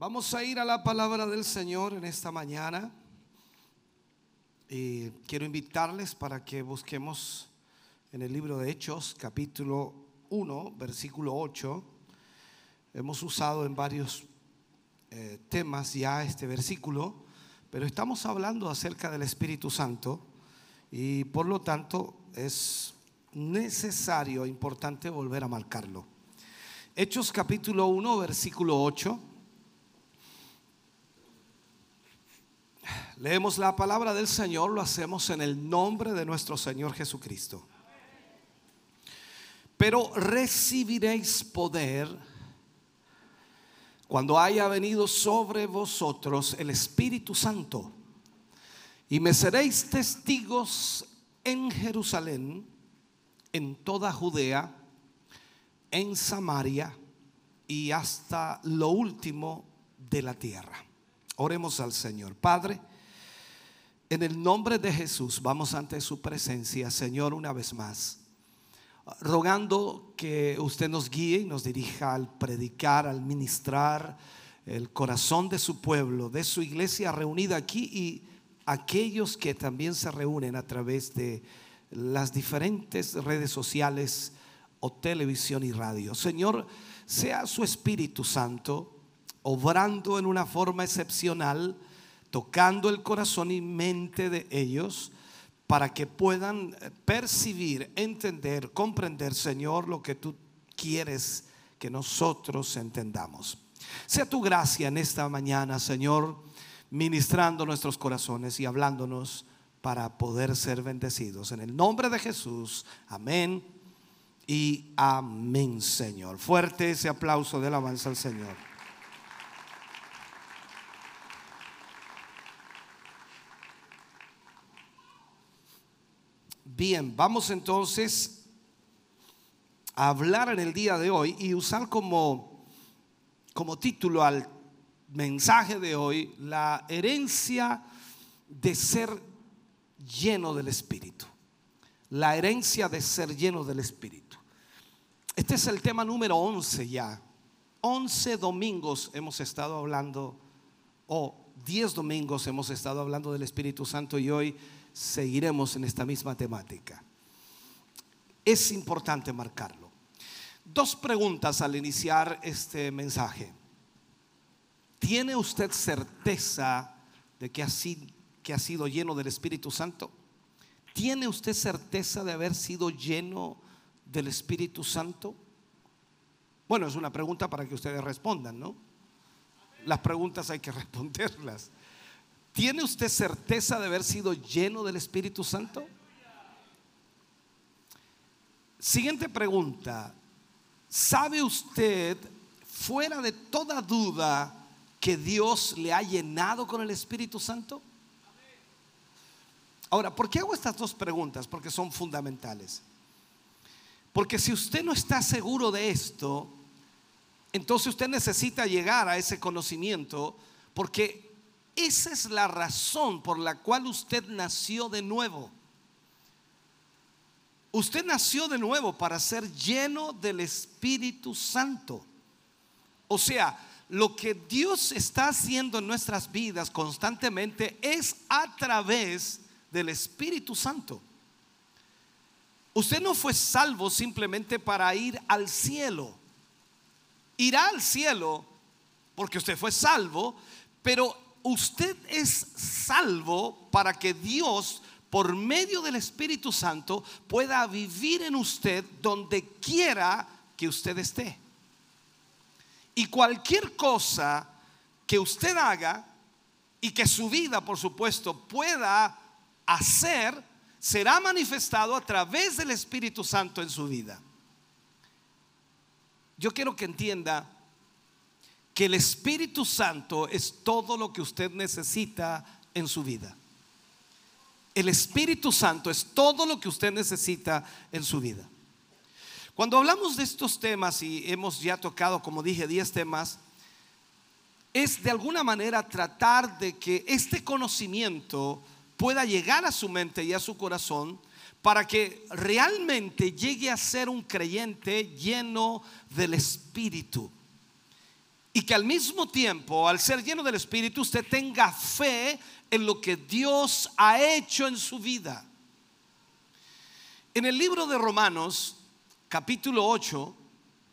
Vamos a ir a la palabra del Señor en esta mañana. Y quiero invitarles para que busquemos en el libro de Hechos, capítulo 1, versículo 8. Hemos usado en varios eh, temas ya este versículo, pero estamos hablando acerca del Espíritu Santo y por lo tanto es necesario, importante volver a marcarlo. Hechos capítulo 1, versículo 8. Leemos la palabra del Señor, lo hacemos en el nombre de nuestro Señor Jesucristo. Pero recibiréis poder cuando haya venido sobre vosotros el Espíritu Santo. Y me seréis testigos en Jerusalén, en toda Judea, en Samaria y hasta lo último de la tierra. Oremos al Señor. Padre, en el nombre de Jesús vamos ante su presencia, Señor, una vez más, rogando que usted nos guíe y nos dirija al predicar, al ministrar el corazón de su pueblo, de su iglesia reunida aquí y aquellos que también se reúnen a través de las diferentes redes sociales o televisión y radio. Señor, sea su Espíritu Santo obrando en una forma excepcional tocando el corazón y mente de ellos para que puedan percibir, entender, comprender, Señor, lo que tú quieres que nosotros entendamos. Sea tu gracia en esta mañana, Señor, ministrando nuestros corazones y hablándonos para poder ser bendecidos. En el nombre de Jesús, amén y amén, Señor. Fuerte ese aplauso de alabanza al Señor. Bien, vamos entonces a hablar en el día de hoy y usar como, como título al mensaje de hoy la herencia de ser lleno del Espíritu. La herencia de ser lleno del Espíritu. Este es el tema número 11 ya. 11 domingos hemos estado hablando, o 10 domingos hemos estado hablando del Espíritu Santo y hoy seguiremos en esta misma temática. Es importante marcarlo. Dos preguntas al iniciar este mensaje. ¿Tiene usted certeza de que ha, sido, lleno del Espíritu Santo? ¿Tiene usted certeza de haber sido lleno del Espíritu Santo? Bueno, es una pregunta para que ustedes respondan, ¿no? Las preguntas hay que responderlas. ¿Tiene usted certeza de haber sido lleno del Espíritu Santo? Siguiente pregunta. ¿Sabe usted, fuera de toda duda, que Dios le ha llenado con el Espíritu Santo? Ahora, ¿por qué hago estas dos preguntas? Porque son fundamentales. Porque si usted no está seguro de esto, entonces usted necesita llegar a ese conocimiento porque esa es la razón por la cual usted nació de nuevo. Usted nació de nuevo para ser lleno del Espíritu Santo. O sea, lo que Dios está haciendo en nuestras vidas constantemente es a través del Espíritu Santo. Usted no fue salvo simplemente para ir al cielo. Irá al cielo porque usted fue salvo, pero usted es salvo para que Dios, por medio del Espíritu Santo, pueda vivir en usted donde quiera que usted esté. Y cualquier cosa que usted haga y que su vida, por supuesto, pueda hacer, será manifestado a través del Espíritu Santo en su vida. Yo quiero que entienda que el Espíritu Santo es todo lo que usted necesita en su vida. El Espíritu Santo es todo lo que usted necesita en su vida. Cuando hablamos de estos temas y hemos ya tocado, como dije, 10 temas, es de alguna manera tratar de que este conocimiento pueda llegar a su mente y a su corazón para que realmente llegue a ser un creyente lleno del Espíritu. Y que al mismo tiempo, al ser lleno del Espíritu, usted tenga fe en lo que Dios ha hecho en su vida. En el libro de Romanos, capítulo 8,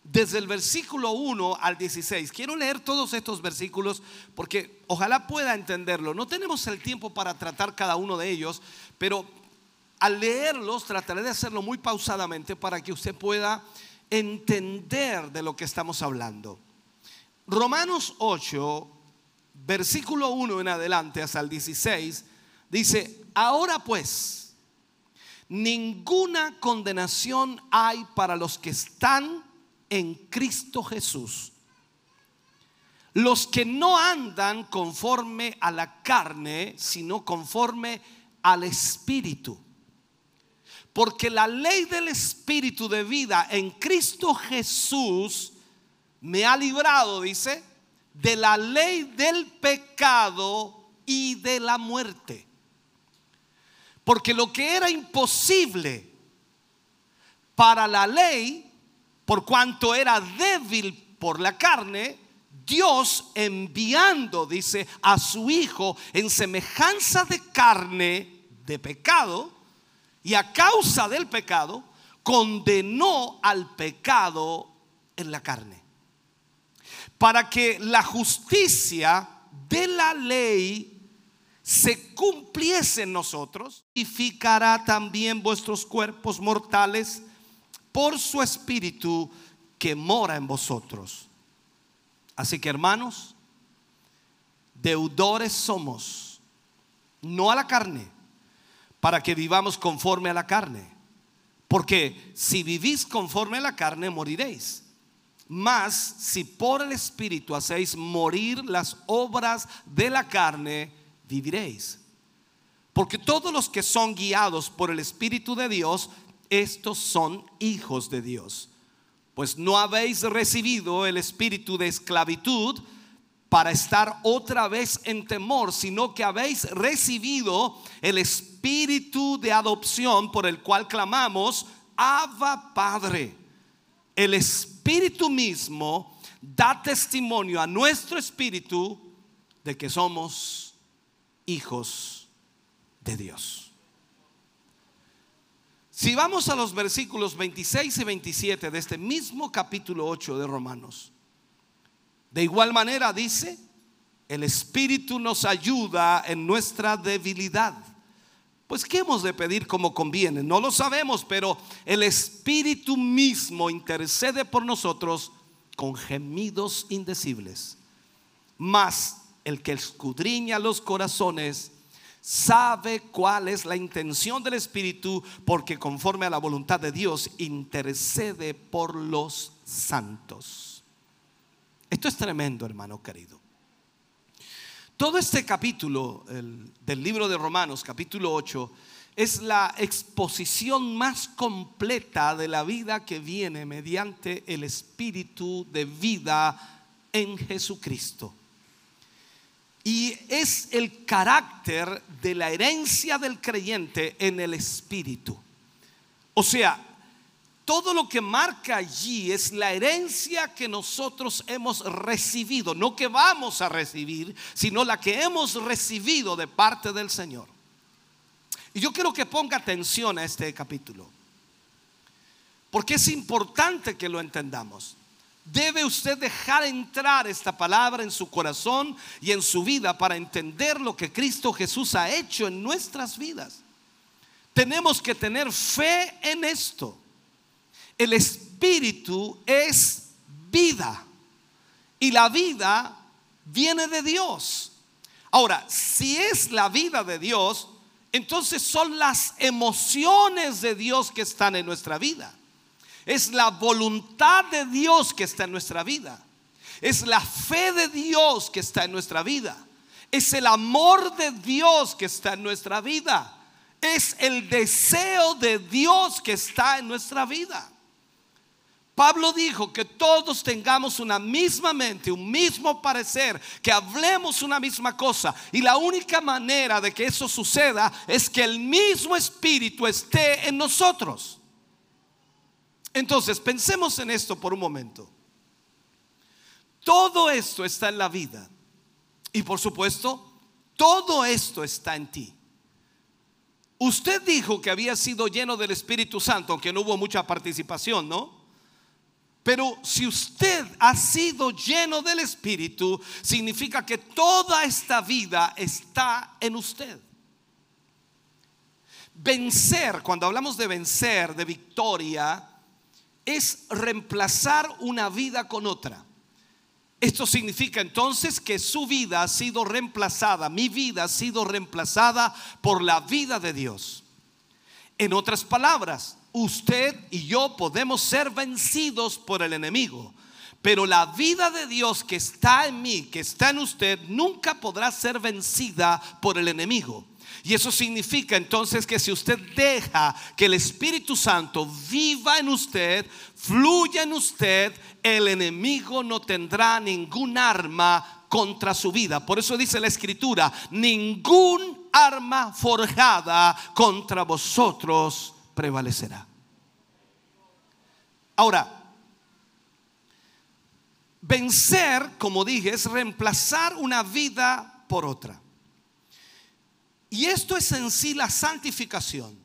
desde el versículo 1 al 16. Quiero leer todos estos versículos porque ojalá pueda entenderlo. No tenemos el tiempo para tratar cada uno de ellos, pero al leerlos trataré de hacerlo muy pausadamente para que usted pueda entender de lo que estamos hablando. Romanos 8, versículo 1 en adelante hasta el 16, dice, ahora pues, ninguna condenación hay para los que están en Cristo Jesús. Los que no andan conforme a la carne, sino conforme al Espíritu. Porque la ley del Espíritu de vida en Cristo Jesús me ha librado, dice, de la ley del pecado y de la muerte. Porque lo que era imposible para la ley, por cuanto era débil por la carne, Dios enviando, dice, a su Hijo en semejanza de carne de pecado, y a causa del pecado, condenó al pecado en la carne. Para que la justicia de la ley se cumpliese en nosotros, vivificará también vuestros cuerpos mortales por su espíritu que mora en vosotros. Así que hermanos, deudores somos, no a la carne, para que vivamos conforme a la carne. Porque si vivís conforme a la carne, moriréis. Mas si por el Espíritu hacéis morir las obras de la carne, viviréis. Porque todos los que son guiados por el Espíritu de Dios, estos son hijos de Dios. Pues no habéis recibido el espíritu de esclavitud para estar otra vez en temor, sino que habéis recibido el espíritu de adopción por el cual clamamos, Abba Padre. El espíritu mismo da testimonio a nuestro espíritu de que somos hijos de Dios. Si vamos a los versículos 26 y 27 de este mismo capítulo 8 de Romanos, de igual manera dice, el Espíritu nos ayuda en nuestra debilidad. Pues ¿qué hemos de pedir como conviene? No lo sabemos, pero el Espíritu mismo intercede por nosotros con gemidos indecibles. Mas el que escudriña los corazones sabe cuál es la intención del Espíritu, porque conforme a la voluntad de Dios intercede por los santos. Esto es tremendo, hermano querido. Todo este capítulo del libro de Romanos, capítulo 8, es la exposición más completa de la vida que viene mediante el Espíritu de vida en Jesucristo. Y es el carácter de la herencia del creyente en el Espíritu. O sea, todo lo que marca allí es la herencia que nosotros hemos recibido, no que vamos a recibir, sino la que hemos recibido de parte del Señor. Y yo quiero que ponga atención a este capítulo, porque es importante que lo entendamos. Debe usted dejar entrar esta palabra en su corazón y en su vida para entender lo que Cristo Jesús ha hecho en nuestras vidas. Tenemos que tener fe en esto. El Espíritu es vida y la vida viene de Dios. Ahora, si es la vida de Dios, entonces son las emociones de Dios que están en nuestra vida. Es la voluntad de Dios que está en nuestra vida. Es la fe de Dios que está en nuestra vida. Es el amor de Dios que está en nuestra vida. Es el deseo de Dios que está en nuestra vida. Pablo dijo que todos tengamos una misma mente, un mismo parecer, que hablemos una misma cosa. Y la única manera de que eso suceda es que el mismo espíritu esté en nosotros. Entonces, pensemos en esto por un momento. Todo esto está en la vida. Y por supuesto, todo esto está en ti. Usted dijo que había sido lleno del Espíritu Santo, aunque no hubo mucha participación, ¿no? Pero si usted ha sido lleno del Espíritu, significa que toda esta vida está en usted. Vencer, cuando hablamos de vencer, de victoria, es reemplazar una vida con otra. Esto significa entonces que su vida ha sido reemplazada, mi vida ha sido reemplazada por la vida de Dios. En otras palabras, usted y yo podemos ser vencidos por el enemigo. Pero la vida de Dios que está en mí, que está en usted, nunca podrá ser vencida por el enemigo. Y eso significa entonces que si usted deja que el Espíritu Santo viva en usted, fluya en usted, el enemigo no tendrá ningún arma contra su vida. Por eso dice la Escritura, ningún arma forjada contra vosotros prevalecerá. Ahora, vencer, como dije, es reemplazar una vida por otra. Y esto es en sí la santificación.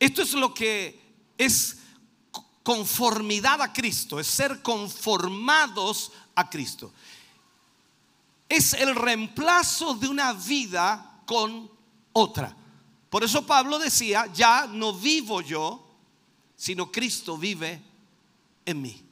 Esto es lo que es conformidad a Cristo, es ser conformados a Cristo. Es el reemplazo de una vida con otra. Por eso Pablo decía, ya no vivo yo, sino Cristo vive en mí.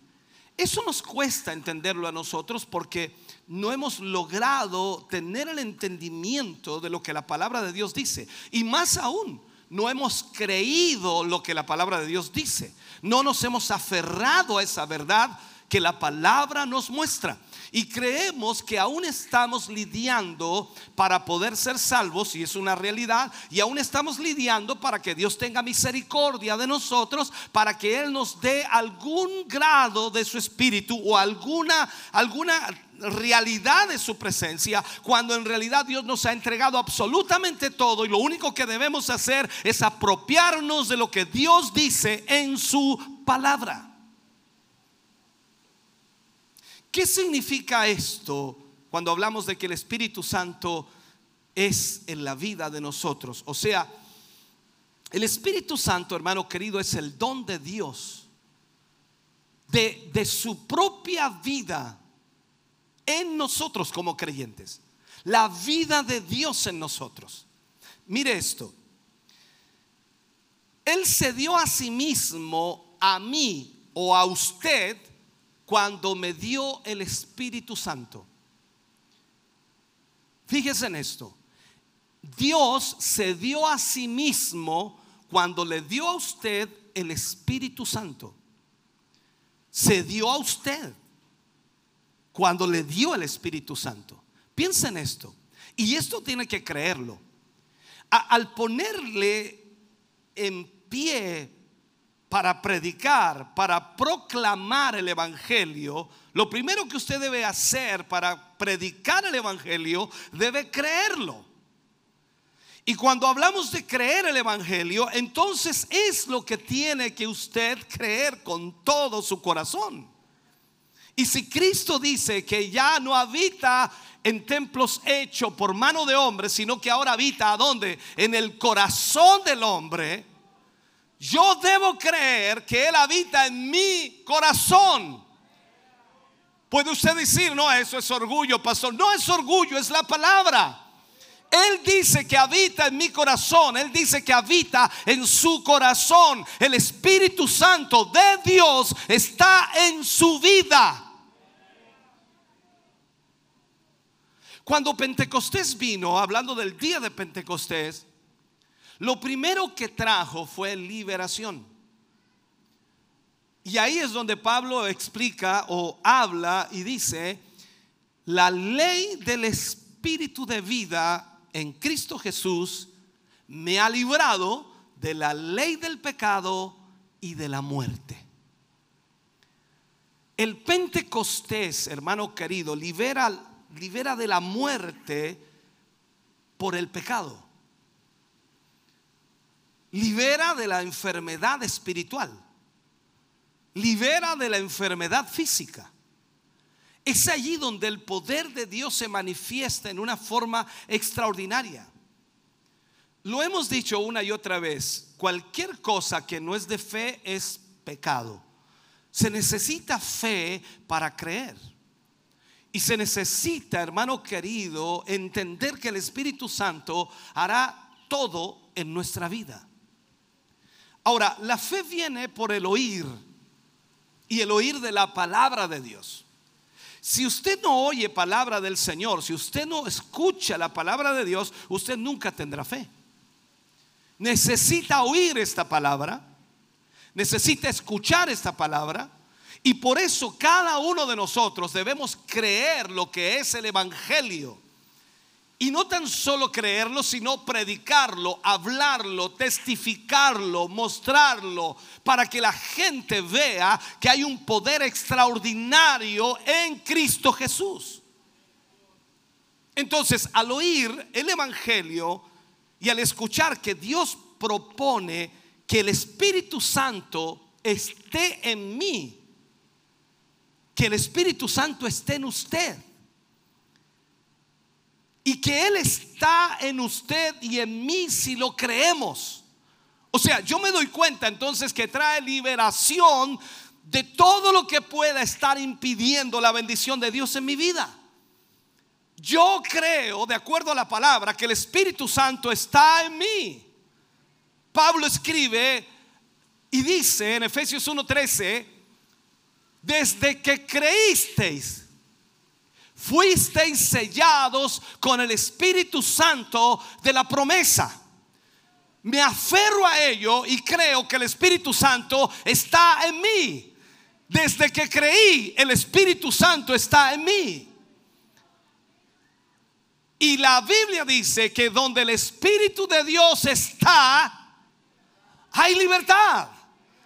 Eso nos cuesta entenderlo a nosotros porque no hemos logrado tener el entendimiento de lo que la palabra de Dios dice. Y más aún, no hemos creído lo que la palabra de Dios dice. No nos hemos aferrado a esa verdad que la palabra nos muestra. Y creemos que aún estamos lidiando para poder ser salvos, y es una realidad, y aún estamos lidiando para que Dios tenga misericordia de nosotros, para que Él nos dé algún grado de su espíritu o alguna, alguna realidad de su presencia, cuando en realidad Dios nos ha entregado absolutamente todo y lo único que debemos hacer es apropiarnos de lo que Dios dice en su palabra. ¿Qué significa esto cuando hablamos de que el Espíritu Santo es en la vida de nosotros? O sea, el Espíritu Santo, hermano querido, es el don de Dios, de, de su propia vida en nosotros como creyentes. La vida de Dios en nosotros. Mire esto. Él se dio a sí mismo, a mí o a usted, cuando me dio el Espíritu Santo. Fíjese en esto. Dios se dio a sí mismo cuando le dio a usted el Espíritu Santo. Se dio a usted cuando le dio el Espíritu Santo. Piensa en esto. Y esto tiene que creerlo. al ponerle en pie para predicar, para proclamar el Evangelio, lo primero que usted debe hacer para predicar el Evangelio, debe creerlo. Y cuando hablamos de creer el Evangelio, entonces es lo que tiene que usted creer con todo su corazón. Y si Cristo dice que ya no habita en templos hechos por mano de hombre, sino que ahora habita ¿a dónde? En el corazón del hombre yo debo creer que Él habita en mi corazón. Puede usted decir, no, eso es orgullo, pastor. No es orgullo, es la palabra. Él dice que habita en mi corazón. Él dice que habita en su corazón. El Espíritu Santo de Dios está en su vida. Cuando Pentecostés vino, hablando del día de Pentecostés, lo primero que trajo fue liberación. Y ahí es donde Pablo explica o habla y dice, la ley del Espíritu de vida en Cristo Jesús me ha librado de la ley del pecado y de la muerte. El Pentecostés, hermano querido, libera, libera de la muerte por el pecado. Libera de la enfermedad espiritual libera de la enfermedad física. Es allí donde el poder de Dios se manifiesta en una forma extraordinaria. Lo hemos dicho una y otra vez, cualquier cosa que no es de fe es pecado. Se necesita fe para creer. Y se necesita, hermano querido, entender que el Espíritu Santo hará todo en nuestra vida. Ahora, la fe viene por el oír y el oír de la palabra de Dios. Si usted no oye palabra del Señor, si usted no escucha la palabra de Dios, usted nunca tendrá fe. Necesita oír esta palabra, necesita escuchar esta palabra, y por eso cada uno de nosotros debemos creer lo que es el Evangelio. Y no tan solo creerlo, sino predicarlo, hablarlo, testificarlo, mostrarlo, para que la gente vea que hay un poder extraordinario en Cristo Jesús. Entonces, al oír el Evangelio y al escuchar que Dios propone que el Espíritu Santo esté en mí, que el Espíritu Santo esté en usted, y que Él está en usted y en mí si lo creemos. O sea, yo me doy cuenta entonces que trae liberación de todo lo que pueda estar impidiendo la bendición de Dios en mi vida. Yo creo, de acuerdo a la palabra, que el Espíritu Santo está en mí. Pablo escribe y dice en Efesios 1:13, desde que creísteis, fuisteis sellados con el Espíritu Santo de la promesa. Me aferro a ello y creo que el Espíritu Santo está en mí. Desde que creí, el Espíritu Santo está en mí. Y la Biblia dice que donde el Espíritu de Dios está, hay libertad,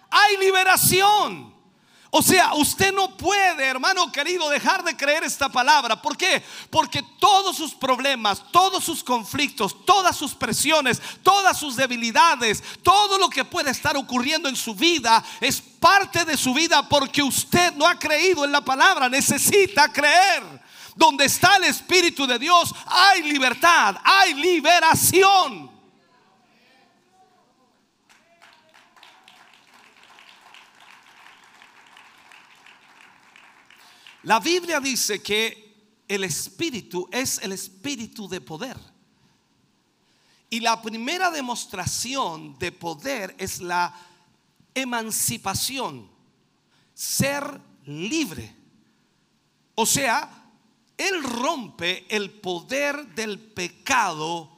hay liberación. O sea, usted no puede, hermano querido, dejar de creer esta palabra. ¿Por qué? Porque todos sus problemas, todos sus conflictos, todas sus presiones, todas sus debilidades, todo lo que puede estar ocurriendo en su vida es parte de su vida porque usted no ha creído en la palabra. Necesita creer. Donde está el Espíritu de Dios hay libertad, hay liberación. La Biblia dice que el espíritu es el espíritu de poder. Y la primera demostración de poder es la emancipación, ser libre. O sea, Él rompe el poder del pecado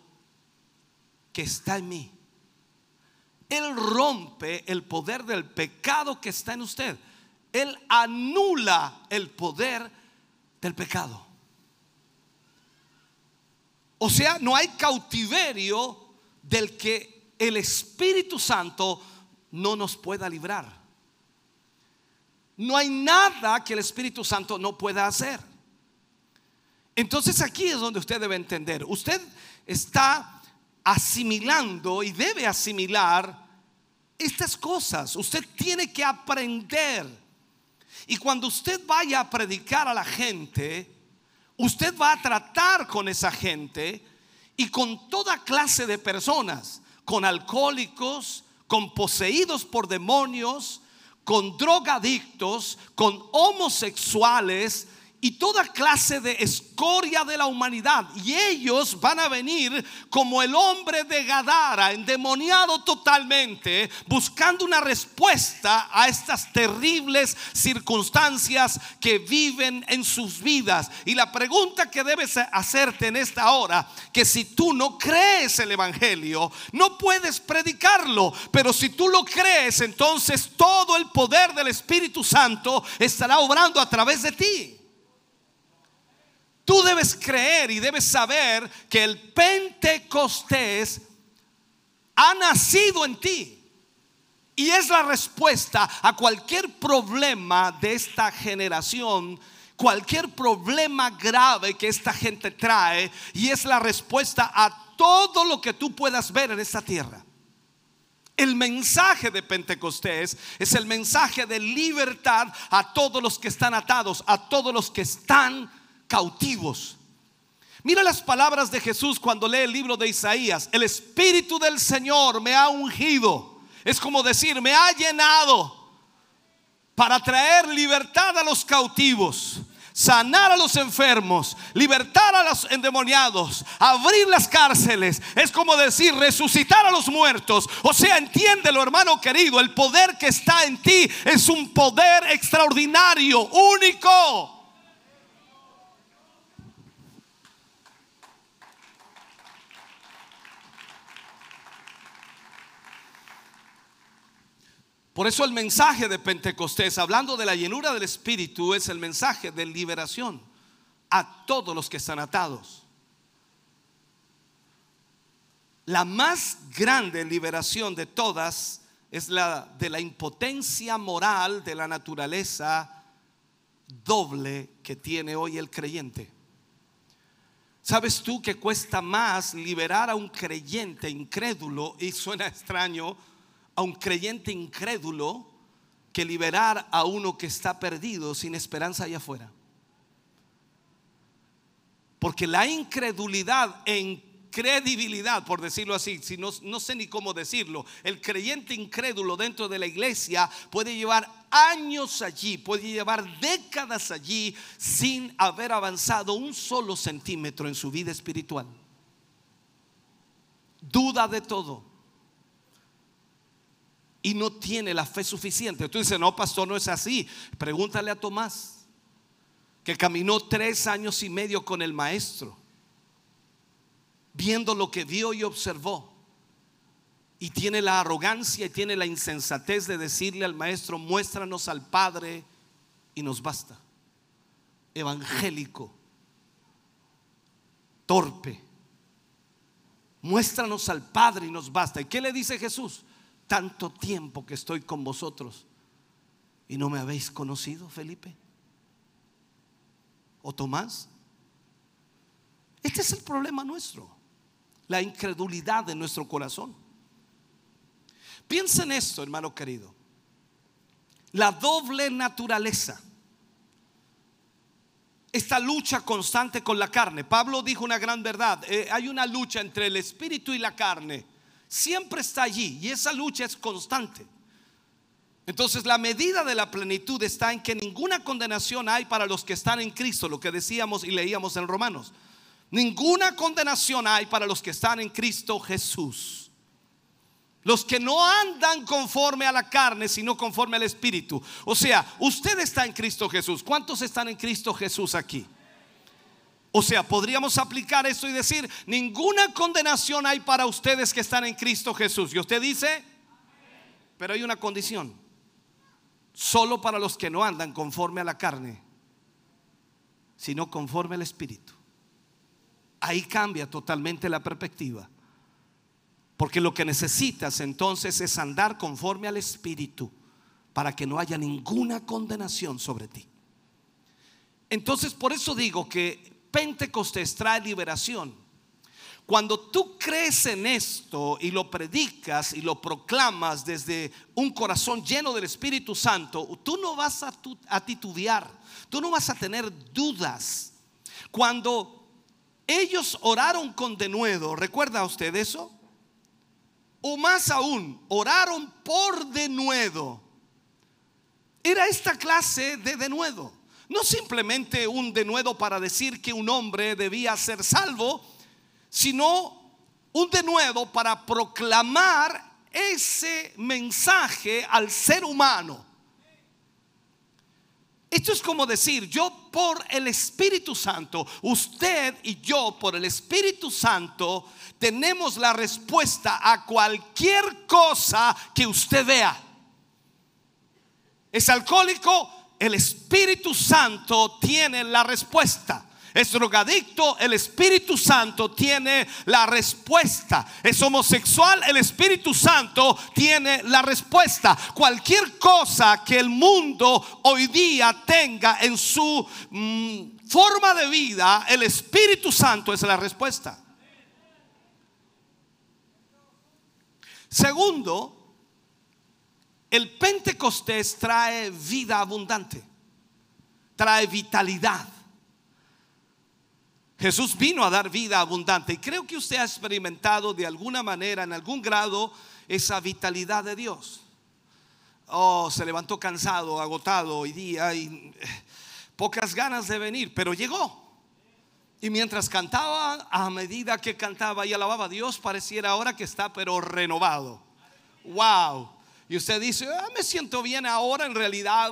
que está en mí. Él rompe el poder del pecado que está en usted. Él anula el poder del pecado. O sea, no hay cautiverio del que el Espíritu Santo no nos pueda librar. No hay nada que el Espíritu Santo no pueda hacer. Entonces aquí es donde usted debe entender. Usted está asimilando y debe asimilar estas cosas. Usted tiene que aprender y cuando usted vaya a predicar a la gente, usted va a tratar con esa gente y con toda clase de personas, con alcohólicos, con poseídos por demonios, con drogadictos, con homosexuales y toda clase de escoria de la humanidad. Y ellos van a venir como el hombre de Gadara, endemoniado totalmente, buscando una respuesta a estas terribles circunstancias que viven en sus vidas. Y la pregunta que debes hacerte en esta hora, que si tú no crees el Evangelio, no puedes predicarlo, pero si tú lo crees, entonces todo el poder del Espíritu Santo estará obrando a través de ti. Tú debes creer y debes saber que el Pentecostés ha nacido en ti. Y es la respuesta a cualquier problema de esta generación, cualquier problema grave que esta gente trae. Y es la respuesta a todo lo que tú puedas ver en esta tierra. El mensaje de Pentecostés es el mensaje de libertad a todos los que están atados, a todos los que están cautivos. Mira las palabras de Jesús cuando lee el libro de Isaías. El Espíritu del Señor me ha ungido. Es como decir, me ha llenado para traer libertad a los cautivos sanar a los enfermos, libertar a los endemoniados, abrir las cárceles. Es como decir, resucitar a los muertos. O sea, entiéndelo, hermano querido, el poder que está en ti es un poder extraordinario, único. Por eso el mensaje de Pentecostés, hablando de la llenura del Espíritu, es el mensaje de liberación a todos los que están atados. La más grande liberación de todas es la de la impotencia moral de la naturaleza doble que tiene hoy el creyente. ¿Sabes tú que cuesta más liberar a un creyente incrédulo? Y suena extraño a un creyente incrédulo que liberar a uno que está perdido sin esperanza allá afuera. Porque la incredulidad e incredibilidad, por decirlo así, si no, no sé ni cómo decirlo, el creyente incrédulo dentro de la iglesia puede llevar años allí, puede llevar décadas allí sin haber avanzado un solo centímetro en su vida espiritual. Duda de todo y no tiene la fe suficiente. Tú dices, no, pastor, no es así. Pregúntale a Tomás, que caminó tres años y medio con el maestro, viendo lo que vio y observó. Y tiene la arrogancia y tiene la insensatez de decirle al maestro, muéstranos al Padre y nos basta. Evangélico, torpe. Muéstranos al Padre y nos basta. ¿Y qué le dice Jesús? Tanto tiempo que estoy con vosotros y no me habéis conocido, Felipe? ¿O Tomás? Este es el problema nuestro, la incredulidad de nuestro corazón. Piensa en esto, hermano querido. La doble naturaleza. Esta lucha constante con la carne. Pablo dijo una gran verdad. Eh, hay una lucha entre el espíritu y la carne siempre está allí y esa lucha es constante. Entonces la medida de la plenitud está en que ninguna condenación hay para los que están en Cristo, lo que decíamos y leíamos en Romanos. Ninguna condenación hay para los que están en Cristo Jesús. Los que no andan conforme a la carne, sino conforme al Espíritu. O sea, usted está en Cristo Jesús. ¿Cuántos están en Cristo Jesús aquí? O sea, podríamos aplicar esto y decir, ninguna condenación hay para ustedes que están en Cristo Jesús. Y usted dice, pero hay una condición. Solo para los que no andan conforme a la carne, sino conforme al Espíritu. Ahí cambia totalmente la perspectiva. Porque lo que necesitas entonces es andar conforme al Espíritu para que no haya ninguna condenación sobre ti. Entonces, por eso digo que Pentecostés trae liberación. Cuando tú crees en esto y lo predicas y lo proclamas desde un corazón lleno del Espíritu Santo, tú no vas a, a titubear, tú no vas a tener dudas. Cuando ellos oraron con denuedo, ¿recuerda usted eso? O más aún, oraron por denuedo. Era esta clase de denuedo. No simplemente un denuedo para decir que un hombre debía ser salvo, sino un denuedo para proclamar ese mensaje al ser humano. Esto es como decir, yo por el Espíritu Santo, usted y yo por el Espíritu Santo tenemos la respuesta a cualquier cosa que usted vea. Es alcohólico, el Espíritu Santo tiene la respuesta. Es drogadicto, el Espíritu Santo tiene la respuesta. Es homosexual, el Espíritu Santo tiene la respuesta. Cualquier cosa que el mundo hoy día tenga en su mm, forma de vida, el Espíritu Santo es la respuesta. Segundo, el Pentecostés trae vida abundante, trae vitalidad. Jesús vino a dar vida abundante y creo que usted ha experimentado de alguna manera, en algún grado, esa vitalidad de Dios. Oh, se levantó cansado, agotado hoy día y eh, pocas ganas de venir, pero llegó. Y mientras cantaba, a medida que cantaba y alababa a Dios, pareciera ahora que está pero renovado. Wow. Y usted dice, ah, me siento bien ahora, en realidad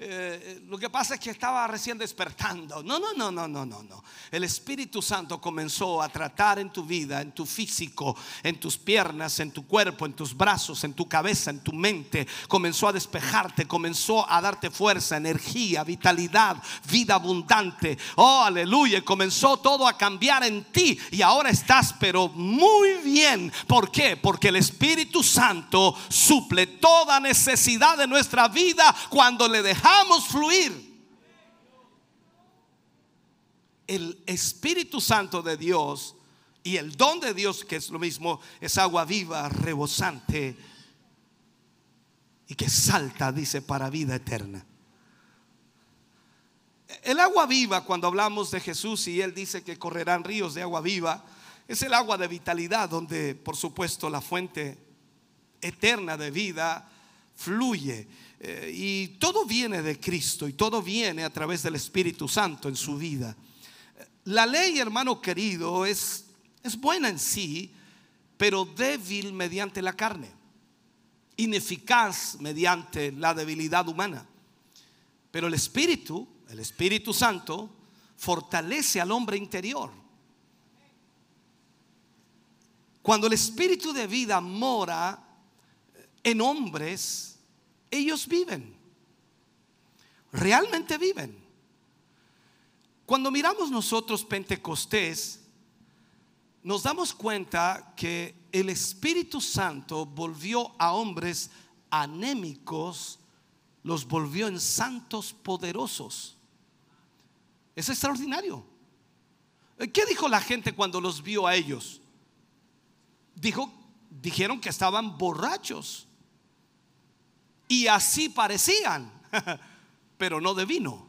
eh, lo que pasa es que estaba recién despertando. No, no, no, no, no, no, no. El Espíritu Santo comenzó a tratar en tu vida, en tu físico, en tus piernas, en tu cuerpo, en tus brazos, en tu cabeza, en tu mente. Comenzó a despejarte, comenzó a darte fuerza, energía, vitalidad, vida abundante. Oh, aleluya. Comenzó todo a cambiar en ti y ahora estás pero muy bien. ¿Por qué? Porque el Espíritu Santo suple toda necesidad de nuestra vida cuando le dejamos dejamos fluir. El Espíritu Santo de Dios y el don de Dios, que es lo mismo, es agua viva, rebosante y que salta, dice, para vida eterna. El agua viva, cuando hablamos de Jesús y Él dice que correrán ríos de agua viva, es el agua de vitalidad donde, por supuesto, la fuente eterna de vida fluye. Eh, y todo viene de Cristo y todo viene a través del Espíritu Santo en su vida. La ley, hermano querido, es, es buena en sí, pero débil mediante la carne, ineficaz mediante la debilidad humana. Pero el Espíritu, el Espíritu Santo, fortalece al hombre interior. Cuando el Espíritu de vida mora en hombres, ellos viven. Realmente viven. Cuando miramos nosotros Pentecostés, nos damos cuenta que el Espíritu Santo volvió a hombres anémicos, los volvió en santos poderosos. Es extraordinario. ¿Qué dijo la gente cuando los vio a ellos? Dijo, dijeron que estaban borrachos. Y así parecían, pero no de vino.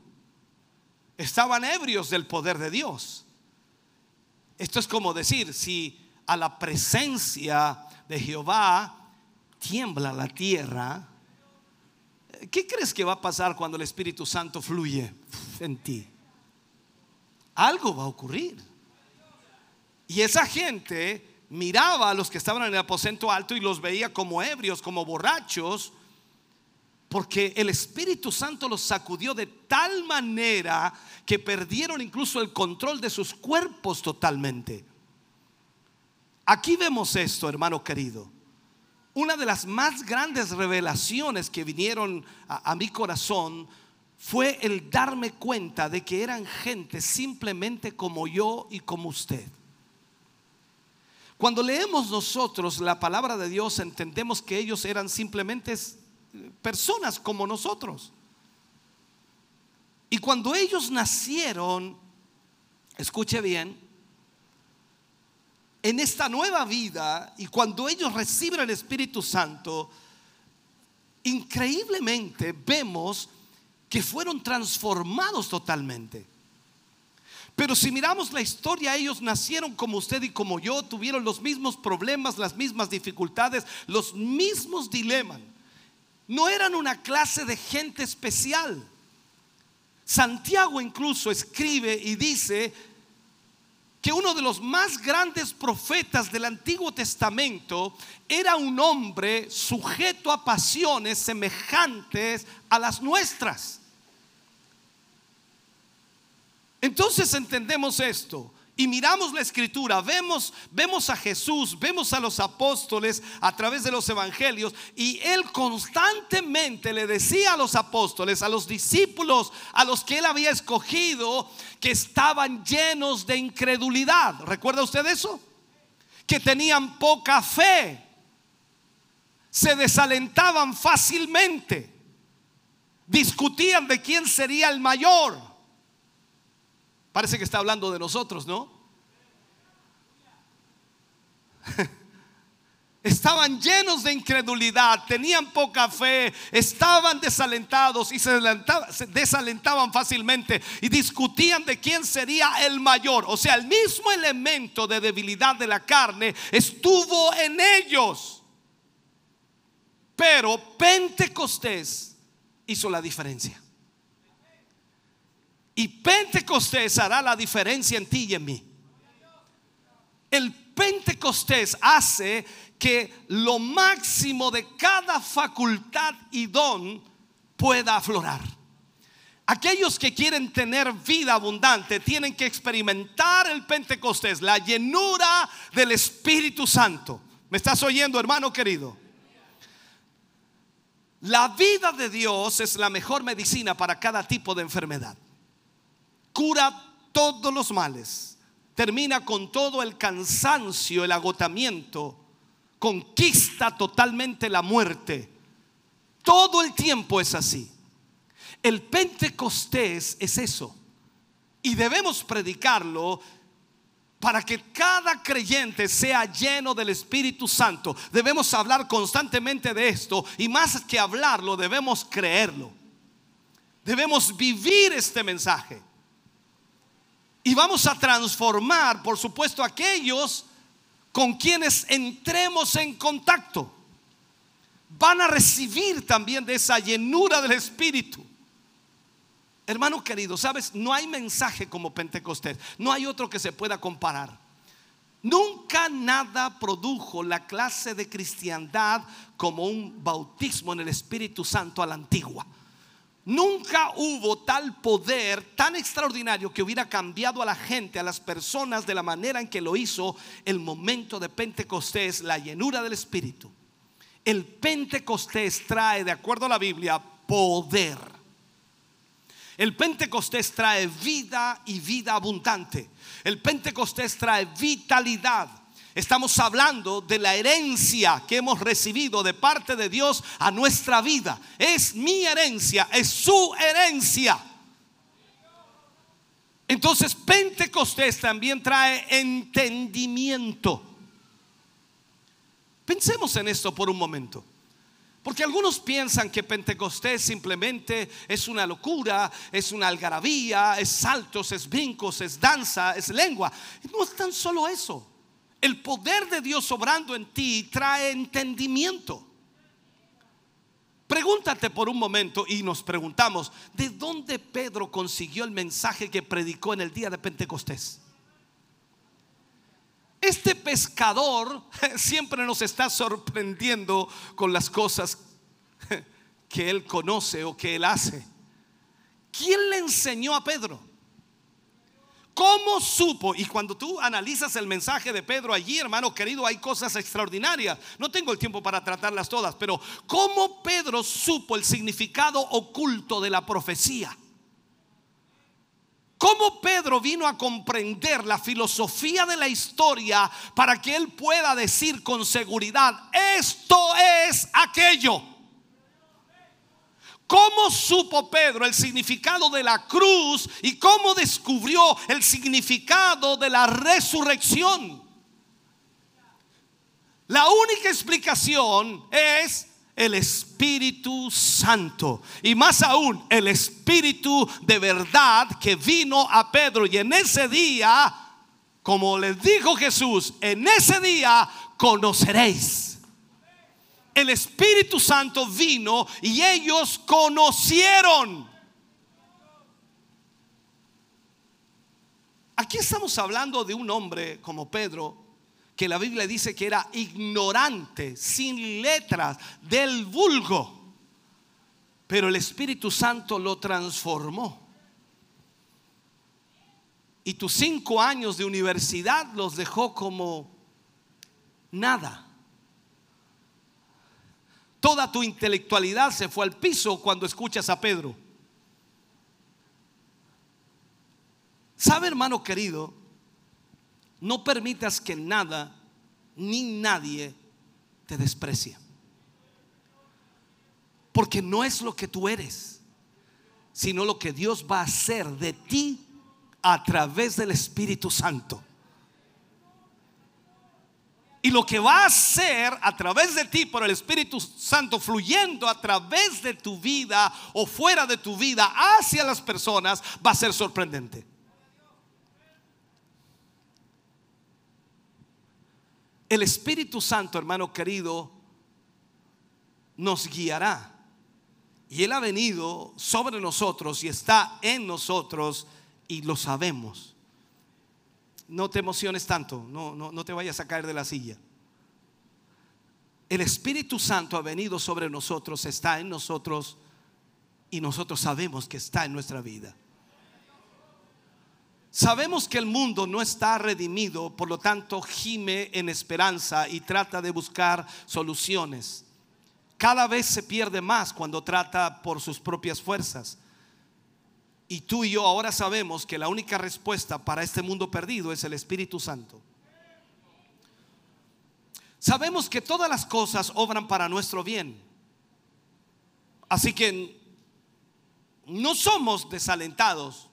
Estaban ebrios del poder de Dios. Esto es como decir, si a la presencia de Jehová tiembla la tierra, ¿qué crees que va a pasar cuando el Espíritu Santo fluye en ti? Algo va a ocurrir. Y esa gente miraba a los que estaban en el aposento alto y los veía como ebrios, como borrachos, porque el Espíritu Santo los sacudió de tal manera que perdieron incluso el control de sus cuerpos totalmente. Aquí vemos esto, hermano querido. Una de las más grandes revelaciones que vinieron a, mi corazón fue el darme cuenta de que eran gente simplemente como yo y como usted. Cuando leemos nosotros la palabra de Dios entendemos que ellos eran simplemente personas como nosotros. Y cuando ellos nacieron, escuche bien, en esta nueva vida y cuando ellos reciben el Espíritu Santo, increíblemente vemos que fueron transformados totalmente. Pero si miramos la historia, ellos nacieron como usted y como yo, tuvieron los mismos problemas, las mismas dificultades, los mismos dilemas no eran una clase de gente especial. Santiago incluso escribe y dice que uno de los más grandes profetas del Antiguo Testamento era un hombre sujeto a pasiones semejantes a las nuestras. Entonces entendemos esto y miramos la escritura, vemos, vemos a Jesús, vemos a los apóstoles a través de los evangelios y él constantemente le decía a los apóstoles, a los discípulos, a los que él había escogido, que estaban llenos de incredulidad. ¿Recuerda usted eso? Que tenían poca fe, se desalentaban fácilmente, discutían de quién sería el mayor Parece que está hablando de nosotros, ¿no? Estaban llenos de incredulidad, tenían poca fe, estaban desalentados y se desalentaban fácilmente y discutían de quién sería el mayor. O sea, el mismo elemento de debilidad de la carne estuvo en ellos. Pero Pentecostés hizo la diferencia. Y Pentecostés hará la diferencia en ti y en mí. El Pentecostés hace que lo máximo de cada facultad y don pueda aflorar. Aquellos que quieren tener vida abundante tienen que experimentar el Pentecostés, la llenura del Espíritu Santo. ¿Me estás oyendo, hermano querido? La vida de Dios es la mejor medicina para cada tipo de enfermedad cura todos los males, termina con todo el cansancio, el agotamiento, conquista totalmente la muerte. Todo el tiempo es así. El Pentecostés es eso. Y debemos predicarlo para que cada creyente sea lleno del Espíritu Santo. Debemos hablar constantemente de esto y más que hablarlo, debemos creerlo. Debemos vivir este mensaje. Y vamos a transformar, por supuesto, aquellos con quienes entremos en contacto. Van a recibir también de esa llenura del Espíritu. Hermano querido, sabes, no hay mensaje como Pentecostés. No hay otro que se pueda comparar. Nunca nada produjo la clase de cristiandad como un bautismo en el Espíritu Santo a la antigua. Nunca hubo tal poder tan extraordinario que hubiera cambiado a la gente, a las personas de la manera en que lo hizo el momento de Pentecostés, la llenura del Espíritu. El Pentecostés trae, de acuerdo a la Biblia, poder. El Pentecostés trae vida y vida abundante. El Pentecostés trae vitalidad. Estamos hablando de la herencia que hemos recibido de parte de Dios a nuestra vida. Es mi herencia, es su herencia. Entonces Pentecostés también trae entendimiento. Pensemos en esto por un momento. Porque algunos piensan que Pentecostés simplemente es una locura, es una algarabía, es saltos, es brincos, es danza, es lengua. No es tan solo eso. El poder de Dios obrando en ti trae entendimiento. Pregúntate por un momento y nos preguntamos, ¿de dónde Pedro consiguió el mensaje que predicó en el día de Pentecostés? Este pescador siempre nos está sorprendiendo con las cosas que él conoce o que él hace. ¿Quién le enseñó a Pedro? ¿Cómo supo? Y cuando tú analizas el mensaje de Pedro allí, hermano querido, hay cosas extraordinarias. No tengo el tiempo para tratarlas todas, pero ¿cómo Pedro supo el significado oculto de la profecía? ¿Cómo Pedro vino a comprender la filosofía de la historia para que él pueda decir con seguridad, esto es aquello? ¿Cómo supo Pedro el significado de la cruz y cómo descubrió el significado de la resurrección? La única explicación es el Espíritu Santo. Y más aún, el Espíritu de verdad que vino a Pedro. Y en ese día, como les dijo Jesús, en ese día conoceréis el Espíritu Santo vino y ellos conocieron. Aquí estamos hablando de un hombre como Pedro, que la Biblia dice que era ignorante, sin letras, del vulgo. Pero el Espíritu Santo lo transformó. Y tus cinco años de universidad los dejó como nada. Toda tu intelectualidad se fue al piso cuando escuchas a Pedro. ¿Sabe, hermano querido? No permitas que nada ni nadie te desprecie. Porque no es lo que tú eres, sino lo que Dios va a hacer de ti a través del Espíritu Santo. Y lo que va a hacer a través de ti por el Espíritu Santo, fluyendo a través de tu vida o fuera de tu vida hacia las personas, va a ser sorprendente. El Espíritu Santo, hermano querido, nos guiará. Y Él ha venido sobre nosotros y está en nosotros y lo sabemos no te emociones tanto, no, no, no te vayas a caer de la silla. El Espíritu Santo ha venido sobre nosotros, está en nosotros y nosotros sabemos que está en nuestra vida. Sabemos que el mundo no está redimido, por lo tanto gime en esperanza y trata de buscar soluciones. Cada vez se pierde más cuando trata por sus propias fuerzas. Y tú y yo ahora sabemos que la única respuesta para este mundo perdido es el Espíritu Santo. Sabemos que todas las cosas obran para nuestro bien. Así que no somos desalentados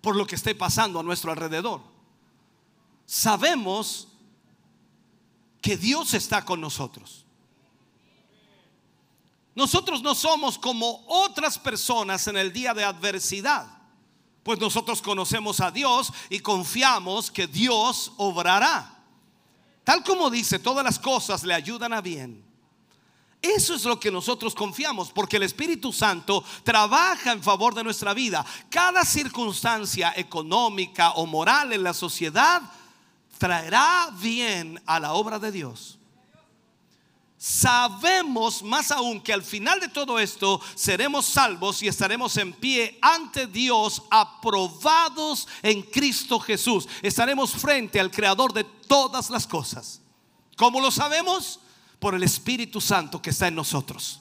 por lo que esté pasando a nuestro alrededor. Sabemos que Dios está con nosotros. Nosotros no somos como otras personas en el día de adversidad, pues nosotros conocemos a Dios y confiamos que Dios obrará. Tal como dice, todas las cosas le ayudan a bien. Eso es lo que nosotros confiamos, porque el Espíritu Santo trabaja en favor de nuestra vida. Cada circunstancia económica o moral en la sociedad traerá bien a la obra de Dios sabemos más aún que al final de todo esto seremos salvos y estaremos en pie ante Dios aprobados en Cristo Jesús. Estaremos frente al creador de todas las cosas. ¿Cómo lo sabemos? Por el Espíritu Santo que está en nosotros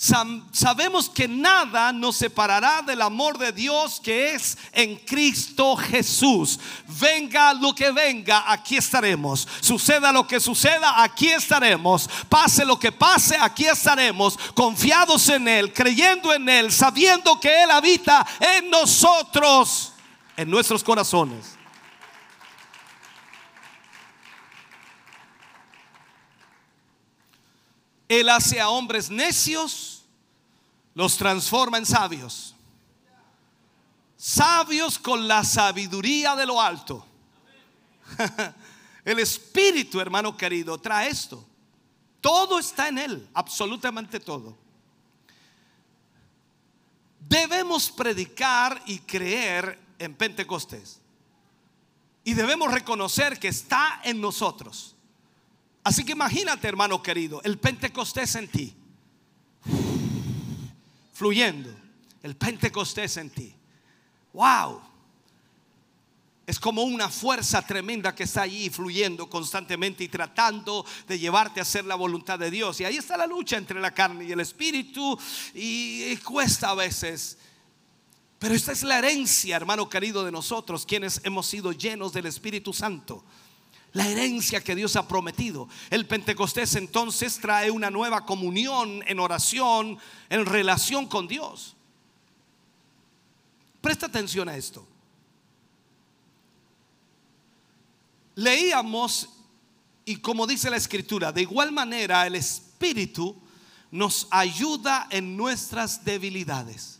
sabemos que nada nos separará del amor de Dios que es en Cristo Jesús. Venga lo que venga, aquí estaremos. Suceda lo que suceda, aquí estaremos. Pase lo que pase, aquí estaremos. Confiados en Él, creyendo en Él, sabiendo que Él habita en nosotros, en nuestros corazones. Él hace a hombres necios, los transforma en sabios. Sabios con la sabiduría de lo alto. El Espíritu, hermano querido, trae esto. Todo está en Él, absolutamente todo. Debemos predicar y creer en Pentecostés. Y debemos reconocer que está en nosotros. Así que imagínate, hermano querido, el Pentecostés en ti. Fluyendo. El Pentecostés en ti. Wow. Es como una fuerza tremenda que está allí fluyendo constantemente y tratando de llevarte a hacer la voluntad de Dios. Y ahí está la lucha entre la carne y el espíritu. Y, cuesta a veces. Pero esta es la herencia, hermano querido, de nosotros, quienes hemos sido llenos del Espíritu Santo la herencia que Dios ha prometido. El Pentecostés entonces trae una nueva comunión en oración, en relación con Dios. Presta atención a esto. Leíamos, y como dice la escritura, de igual manera el Espíritu nos ayuda en nuestras debilidades.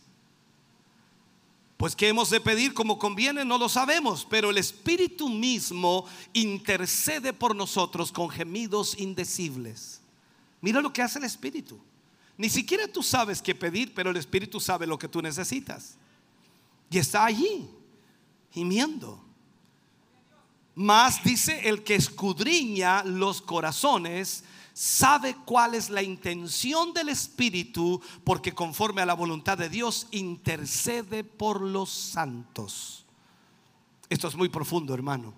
Pues que hemos de pedir como conviene, no lo sabemos, pero el Espíritu mismo intercede por nosotros con gemidos indecibles. Mira lo que hace el Espíritu. Ni siquiera tú sabes qué pedir, pero el Espíritu sabe lo que tú necesitas. Y está allí. gimiendo. Más dice el que escudriña los corazones, sabe cuál es la intención del Espíritu, porque conforme a la voluntad de Dios intercede por los santos. Esto es muy profundo, hermano.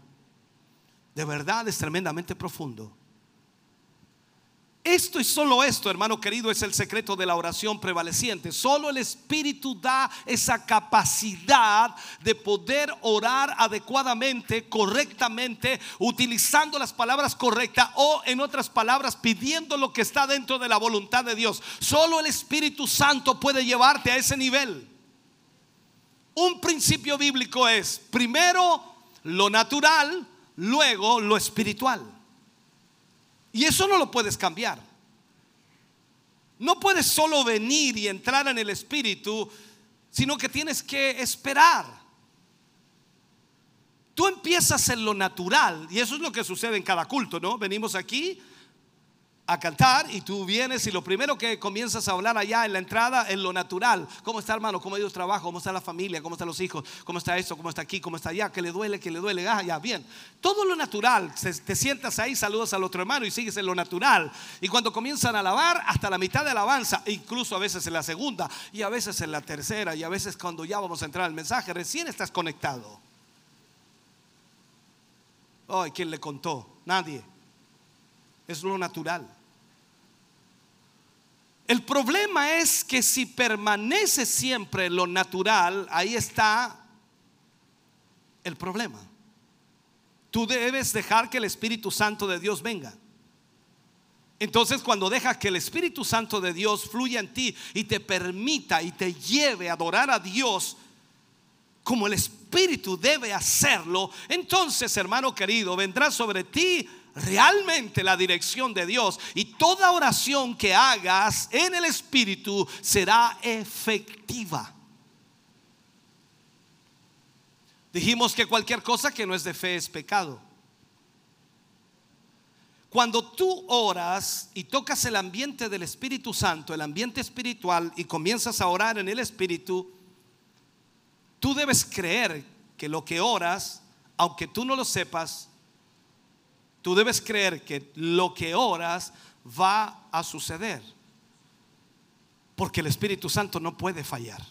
De verdad es tremendamente profundo. Esto y solo esto, hermano querido, es el secreto de la oración prevaleciente. Solo el Espíritu da esa capacidad de poder orar adecuadamente, correctamente, utilizando las palabras correctas o, en otras palabras, pidiendo lo que está dentro de la voluntad de Dios. Solo el Espíritu Santo puede llevarte a ese nivel. Un principio bíblico es, primero, lo natural, luego, lo espiritual. Y eso no lo puedes cambiar. No puedes solo venir y entrar en el Espíritu, sino que tienes que esperar. Tú empiezas en lo natural, y eso es lo que sucede en cada culto, ¿no? Venimos aquí, a cantar y tú vienes y lo primero que comienzas a hablar allá en la entrada en lo natural. ¿Cómo está hermano? ¿Cómo Dios trabaja? ¿Cómo está la familia? ¿Cómo están los hijos? ¿Cómo está esto? ¿Cómo está aquí? ¿Cómo está allá? ¿Qué le duele? ¿Qué le duele? Ah, ya, bien. Todo lo natural. Te sientas ahí, saludas al otro hermano y sigues en lo natural. Y cuando comienzan a alabar, hasta la mitad de alabanza, incluso a veces en la segunda y a veces en la tercera y a veces cuando ya vamos a entrar al mensaje, recién estás conectado. Ay, ¿quién le contó? Nadie. Es lo natural. El problema es que si permanece siempre lo natural, ahí está el problema. Tú debes dejar que el Espíritu Santo de Dios venga. Entonces cuando dejas que el Espíritu Santo de Dios fluya en ti y te permita y te lleve a adorar a Dios como el Espíritu debe hacerlo, entonces hermano querido, vendrá sobre ti realmente la dirección de Dios y toda oración que hagas en el Espíritu será efectiva. Dijimos que cualquier cosa que no es de fe es pecado. Cuando tú oras y tocas el ambiente del Espíritu Santo, el ambiente espiritual, y comienzas a orar en el Espíritu, tú debes creer que lo que oras, aunque tú no lo sepas, Tú debes creer que lo que oras va a suceder. Porque el Espíritu Santo no puede fallar.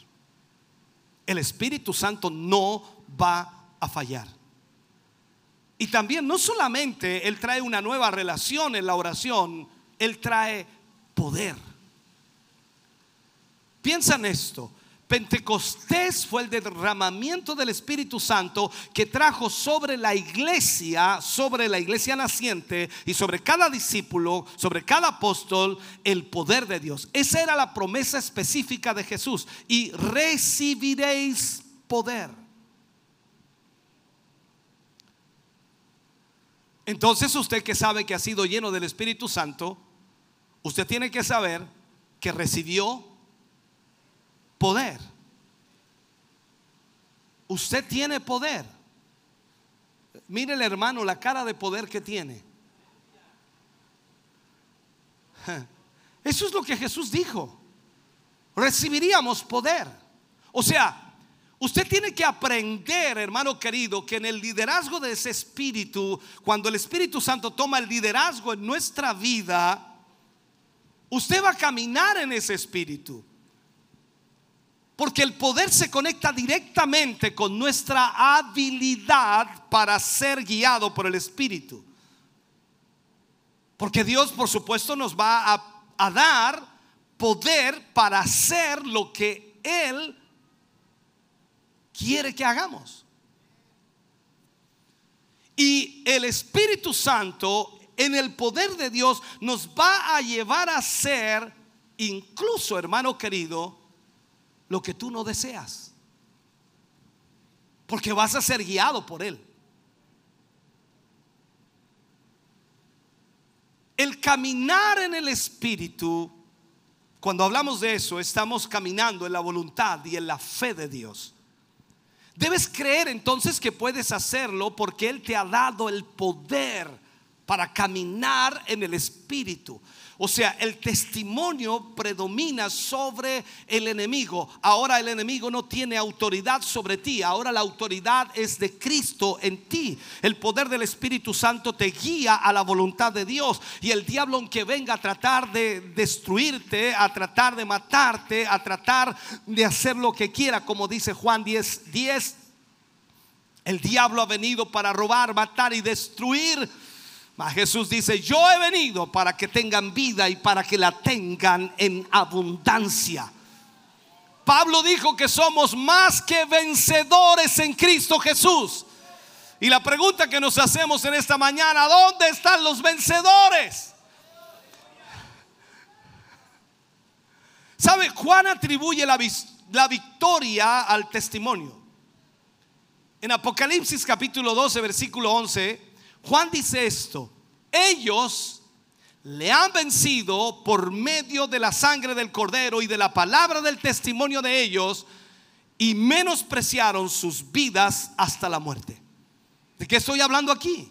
El Espíritu Santo no va a fallar. Y también no solamente Él trae una nueva relación en la oración, Él trae poder. Piensa en esto. Pentecostés fue el derramamiento del Espíritu Santo que trajo sobre la iglesia, sobre la iglesia naciente y sobre cada discípulo, sobre cada apóstol, el poder de Dios. Esa era la promesa específica de Jesús. Y recibiréis poder. Entonces usted que sabe que ha sido lleno del Espíritu Santo, usted tiene que saber que recibió poder. Usted tiene poder. Mire el hermano la cara de poder que tiene. Eso es lo que Jesús dijo. Recibiríamos poder. O sea, usted tiene que aprender, hermano querido, que en el liderazgo de ese espíritu, cuando el Espíritu Santo toma el liderazgo en nuestra vida, usted va a caminar en ese espíritu. Porque el poder se conecta directamente con nuestra habilidad para ser guiado por el Espíritu. Porque Dios, por supuesto, nos va a, dar poder para hacer lo que Él quiere que hagamos. Y el Espíritu Santo, en el poder de Dios, nos va a llevar a ser, incluso hermano querido, lo que tú no deseas. Porque vas a ser guiado por Él. El caminar en el Espíritu, cuando hablamos de eso, estamos caminando en la voluntad y en la fe de Dios. Debes creer entonces que puedes hacerlo porque Él te ha dado el poder para caminar en el Espíritu. O sea, el testimonio predomina sobre el enemigo. Ahora el enemigo no tiene autoridad sobre ti. Ahora la autoridad es de Cristo en ti. El poder del Espíritu Santo te guía a la voluntad de Dios. Y el diablo, aunque venga a tratar de destruirte, a tratar de matarte, a tratar de hacer lo que quiera, como dice Juan 10, 10, el diablo ha venido para robar, matar y destruir Jesús dice, yo he venido para que tengan vida y para que la tengan en abundancia. Pablo dijo que somos más que vencedores en Cristo Jesús. Y la pregunta que nos hacemos en esta mañana, ¿dónde están los vencedores? ¿Sabe? Juan atribuye la, la victoria al testimonio. En Apocalipsis capítulo 12, versículo 11 Juan dice esto, ellos le han vencido por medio de la sangre del cordero y de la palabra del testimonio de ellos y menospreciaron sus vidas hasta la muerte. ¿De qué estoy hablando aquí?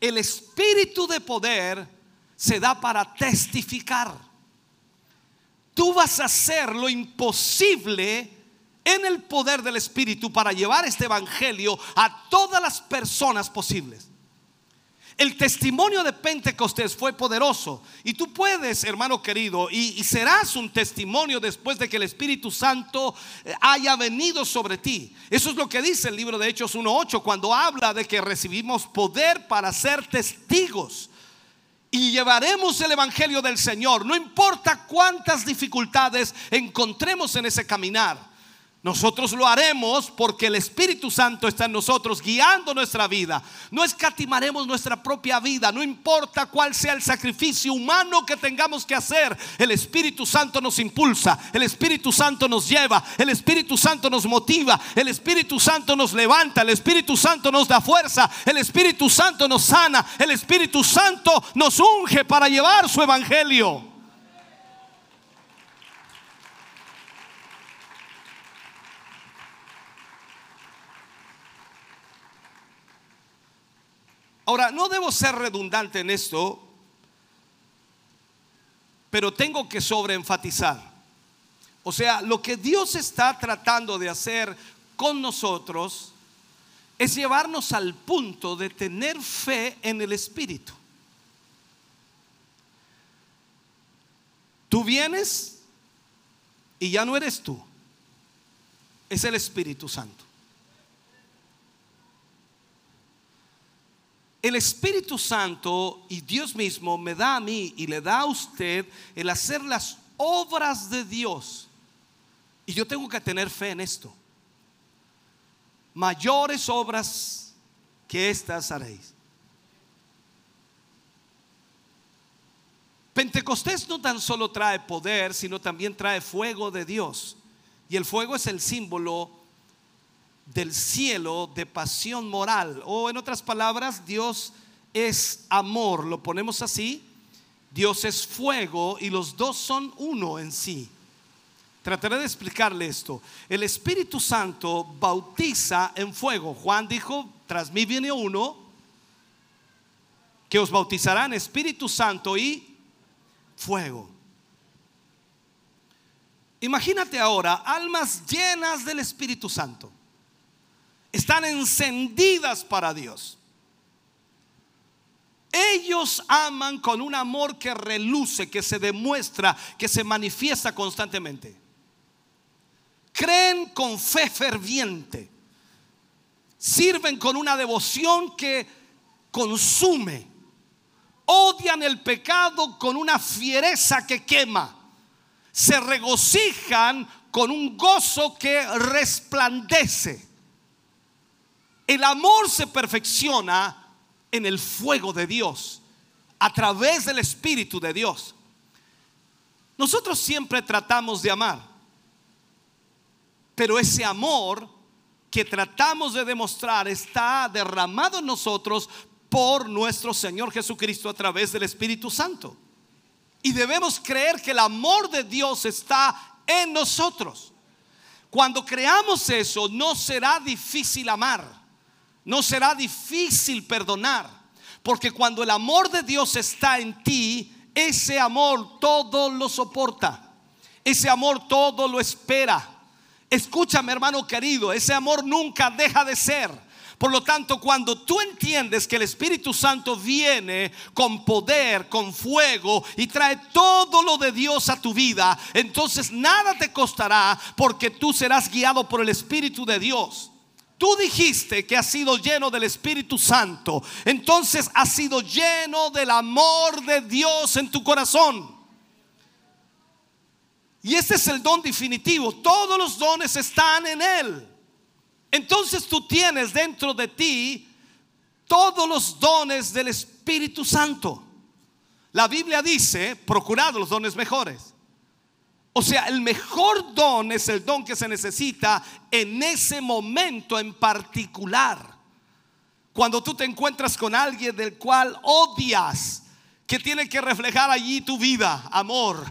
El espíritu de poder se da para testificar. Tú vas a hacer lo imposible en el poder del espíritu para llevar este evangelio a todas las personas posibles. El testimonio de Pentecostés fue poderoso. Y tú puedes, hermano querido, y, serás un testimonio después de que el Espíritu Santo eh, haya venido sobre ti. Eso es lo que dice el libro de Hechos 1.8 cuando habla de que recibimos poder para ser testigos. Y llevaremos el Evangelio del Señor. No importa cuántas dificultades encontremos en ese caminar. Nosotros lo haremos porque el Espíritu Santo está en nosotros guiando nuestra vida. No escatimaremos nuestra propia vida, no importa cuál sea el sacrificio humano que tengamos que hacer. El Espíritu Santo nos impulsa, el Espíritu Santo nos lleva, el Espíritu Santo nos motiva, el Espíritu Santo nos levanta, el Espíritu Santo nos da fuerza, el Espíritu Santo nos sana, el Espíritu Santo nos unge para llevar su evangelio. Ahora, no debo ser redundante en esto, pero tengo que sobreenfatizar. O sea, lo que Dios está tratando de hacer con nosotros es llevarnos al punto de tener fe en el Espíritu. Tú vienes y ya no eres tú, es el Espíritu Santo. El Espíritu Santo y Dios mismo me da a mí y le da a usted el hacer las obras de Dios. Y yo tengo que tener fe en esto. Mayores obras que estas haréis. Pentecostés no tan solo trae poder, sino también trae fuego de Dios. Y el fuego es el símbolo del cielo de pasión moral. O en otras palabras, Dios es amor, lo ponemos así. Dios es fuego y los dos son uno en sí. Trataré de explicarle esto. El Espíritu Santo bautiza en fuego. Juan dijo, tras mí viene uno que os bautizará en Espíritu Santo y fuego. Imagínate ahora almas llenas del Espíritu Santo están encendidas para Dios. Ellos aman con un amor que reluce, que se demuestra, que se manifiesta constantemente. Creen con fe ferviente. Sirven con una devoción que consume. Odian el pecado con una fiereza que quema. Se regocijan con un gozo que resplandece. El amor se perfecciona en el fuego de Dios, a través del Espíritu de Dios. Nosotros siempre tratamos de amar, pero ese amor que tratamos de demostrar está derramado en nosotros por nuestro Señor Jesucristo a través del Espíritu Santo. Y debemos creer que el amor de Dios está en nosotros. Cuando creamos eso, no será difícil amar no será difícil perdonar, Porque cuando el amor de Dios está en ti, ese amor todo lo soporta. Ese amor todo lo espera. Escúchame hermano querido, ese amor nunca deja de ser. Por lo tanto, cuando tú entiendes que el Espíritu Santo viene con poder, con fuego y trae todo lo de Dios a tu vida, entonces nada te costará porque tú serás guiado por el Espíritu de Dios. Tú dijiste que has sido lleno del Espíritu Santo, entonces has sido lleno del amor de Dios en tu corazón. Y ese es el don definitivo. Todos los dones están en Él. Entonces tú tienes dentro de ti todos los dones del Espíritu Santo. La Biblia dice, procurad los dones mejores. O sea, el mejor don es el don que se necesita en ese momento en particular. Cuando tú te encuentras con alguien del cual odias, que tiene que reflejar allí tu vida, amor,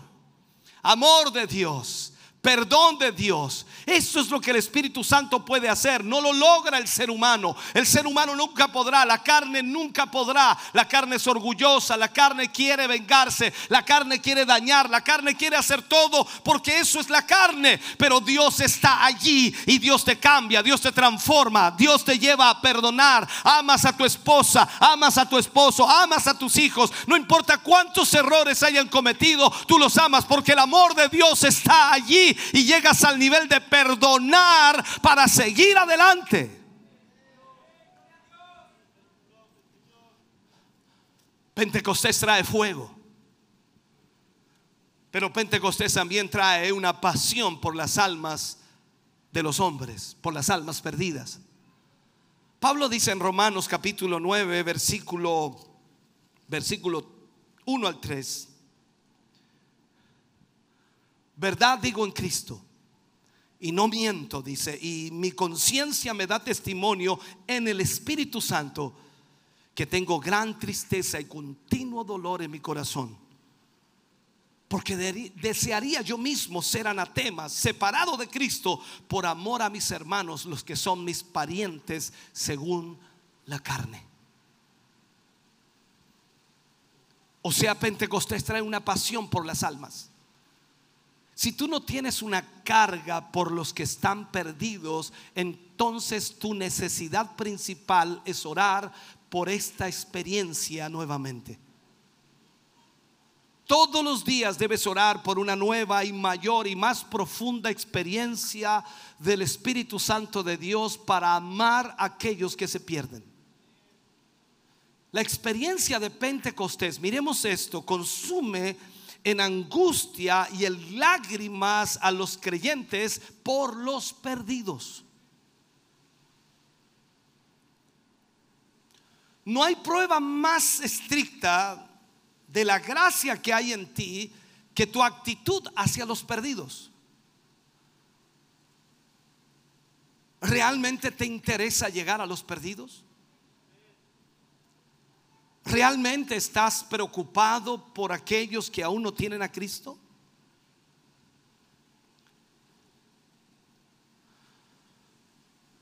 amor de Dios, perdón de Dios, eso es lo que el Espíritu Santo puede hacer. No lo logra el ser humano. El ser humano nunca podrá. La carne nunca podrá. La carne es orgullosa. La carne quiere vengarse. La carne quiere dañar. La carne quiere hacer todo porque eso es la carne. Pero Dios está allí y Dios te cambia. Dios te transforma. Dios te lleva a perdonar. Amas a tu esposa. Amas a tu esposo. Amas a tus hijos. No importa cuántos errores hayan cometido. Tú los amas porque el amor de Dios está allí y llegas al nivel de perdonar para seguir adelante. Pentecostés trae fuego. Pero Pentecostés también trae una pasión por las almas de los hombres, por las almas perdidas. Pablo dice en Romanos capítulo 9, versículo versículo 1 al 3. Verdad digo en Cristo y no miento, dice, y mi conciencia me da testimonio en el Espíritu Santo que tengo gran tristeza y continuo dolor en mi corazón. Porque desearía yo mismo ser anatema, separado de Cristo, por amor a mis hermanos, los que son mis parientes según la carne. O sea, Pentecostés trae una pasión por las almas. Si tú no tienes una carga por los que están perdidos, entonces tu necesidad principal es orar por esta experiencia nuevamente. Todos los días debes orar por una nueva y mayor y más profunda experiencia del Espíritu Santo de Dios para amar a aquellos que se pierden. La experiencia de Pentecostés, miremos esto, consume en angustia y en lágrimas a los creyentes por los perdidos. No hay prueba más estricta de la gracia que hay en ti que tu actitud hacia los perdidos. ¿Realmente te interesa llegar a los perdidos? ¿Realmente estás preocupado por aquellos que aún no tienen a Cristo?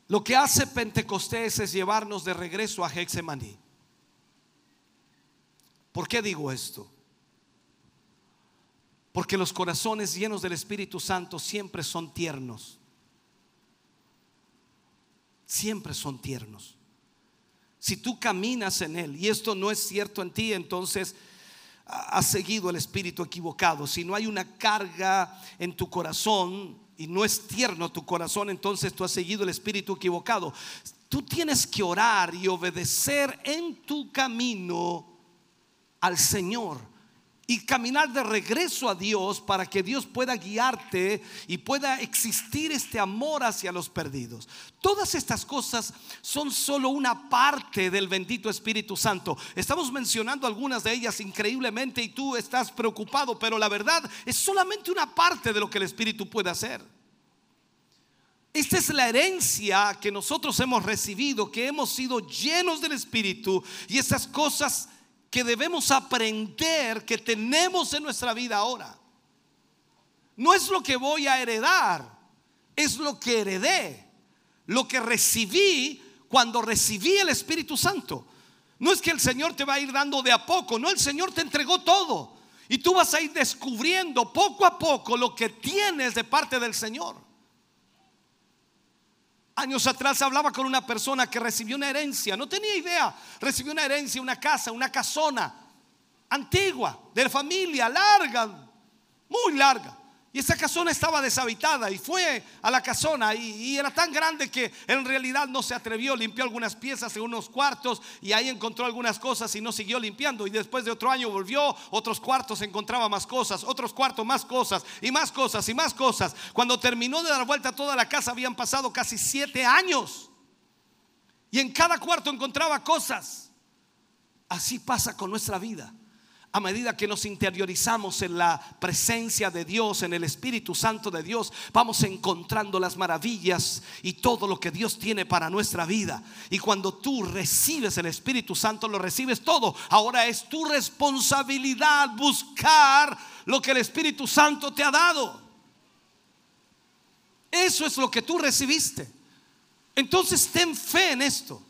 Lo que hace Pentecostés es llevarnos de regreso a Hexemaní. ¿Por qué digo esto? Porque los corazones llenos del Espíritu Santo siempre son tiernos. Siempre son tiernos. Si tú caminas en Él y esto no es cierto en ti, entonces has seguido el espíritu equivocado. Si no hay una carga en tu corazón y no es tierno tu corazón, entonces tú has seguido el espíritu equivocado. Tú tienes que orar y obedecer en tu camino al Señor y caminar de regreso a Dios para que Dios pueda guiarte y pueda existir este amor hacia los perdidos. Todas estas cosas son solo una parte del bendito Espíritu Santo. Estamos mencionando algunas de ellas increíblemente y tú estás preocupado, pero la verdad es solamente una parte de lo que el Espíritu puede hacer. Esta es la herencia que nosotros hemos recibido, que hemos sido llenos del Espíritu y esas cosas que debemos aprender que tenemos en nuestra vida ahora. No es lo que voy a heredar, es lo que heredé, lo que recibí cuando recibí el Espíritu Santo. No es que el Señor te va a ir dando de a poco, no, el Señor te entregó todo. Y tú vas a ir descubriendo poco a poco lo que tienes de parte del Señor. Años atrás hablaba con una persona que recibió una herencia, no tenía idea, recibió una herencia, una casa, una casona antigua, de familia, larga, muy larga. Y esa casona estaba deshabitada y fue a la casona y, era tan grande que en realidad no se atrevió, limpió algunas piezas en unos cuartos y ahí encontró algunas cosas y no siguió limpiando. Y después de otro año volvió, otros cuartos encontraba más cosas, otros cuartos más cosas y más cosas y más cosas. Cuando terminó de dar vuelta a toda la casa habían pasado casi siete años y en cada cuarto encontraba cosas. Así pasa con nuestra vida a medida que nos interiorizamos en la presencia de Dios, en el Espíritu Santo de Dios, vamos encontrando las maravillas y todo lo que Dios tiene para nuestra vida. Y cuando tú recibes el Espíritu Santo, lo recibes todo. Ahora es tu responsabilidad buscar lo que el Espíritu Santo te ha dado. Eso es lo que tú recibiste. Entonces ten fe en esto.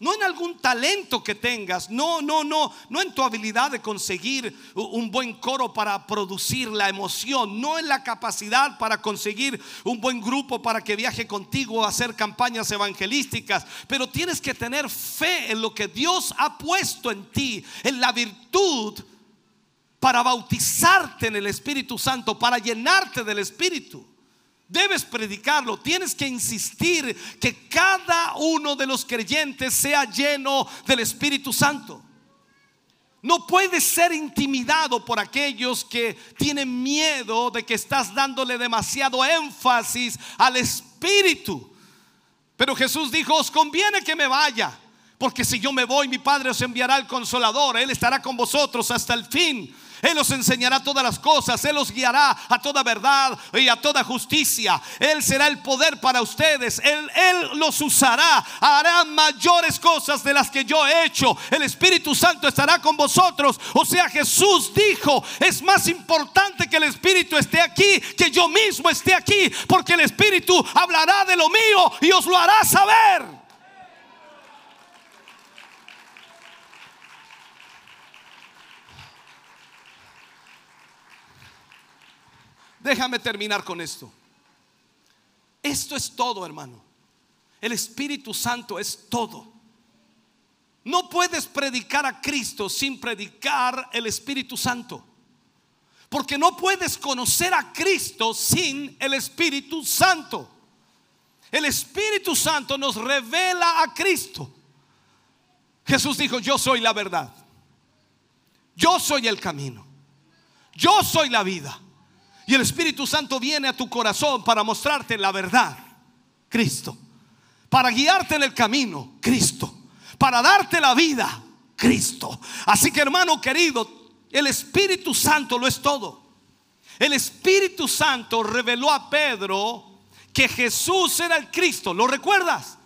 No en algún talento que tengas, no, no, no, no en tu habilidad de conseguir un buen coro para producir la emoción, no en la capacidad para conseguir un buen grupo para que viaje contigo a hacer campañas evangelísticas, pero tienes que tener fe en lo que Dios ha puesto en ti, en la virtud para bautizarte en el Espíritu Santo, para llenarte del Espíritu. Debes predicarlo, tienes que insistir que cada uno de los creyentes sea lleno del Espíritu Santo. No puedes ser intimidado por aquellos que tienen miedo de que estás dándole demasiado énfasis al Espíritu. Pero Jesús dijo, os conviene que me vaya, porque si yo me voy, mi Padre os enviará el consolador, Él estará con vosotros hasta el fin. Él os enseñará todas las cosas, Él os guiará a toda verdad y a toda justicia. Él será el poder para ustedes, Él, Él los usará, hará mayores cosas de las que yo he hecho. El Espíritu Santo estará con vosotros. O sea, Jesús dijo, es más importante que el Espíritu esté aquí, que yo mismo esté aquí, porque el Espíritu hablará de lo mío y os lo hará saber. Déjame terminar con esto. Esto es todo, hermano. El Espíritu Santo es todo. No puedes predicar a Cristo sin predicar el Espíritu Santo. Porque no puedes conocer a Cristo sin el Espíritu Santo. El Espíritu Santo nos revela a Cristo. Jesús dijo, yo soy la verdad. Yo soy el camino. Yo soy la vida. Y el Espíritu Santo viene a tu corazón para mostrarte la verdad, Cristo. Para guiarte en el camino, Cristo. Para darte la vida, Cristo. Así que hermano querido, el Espíritu Santo lo es todo. El Espíritu Santo reveló a Pedro que Jesús era el Cristo. ¿Lo recuerdas?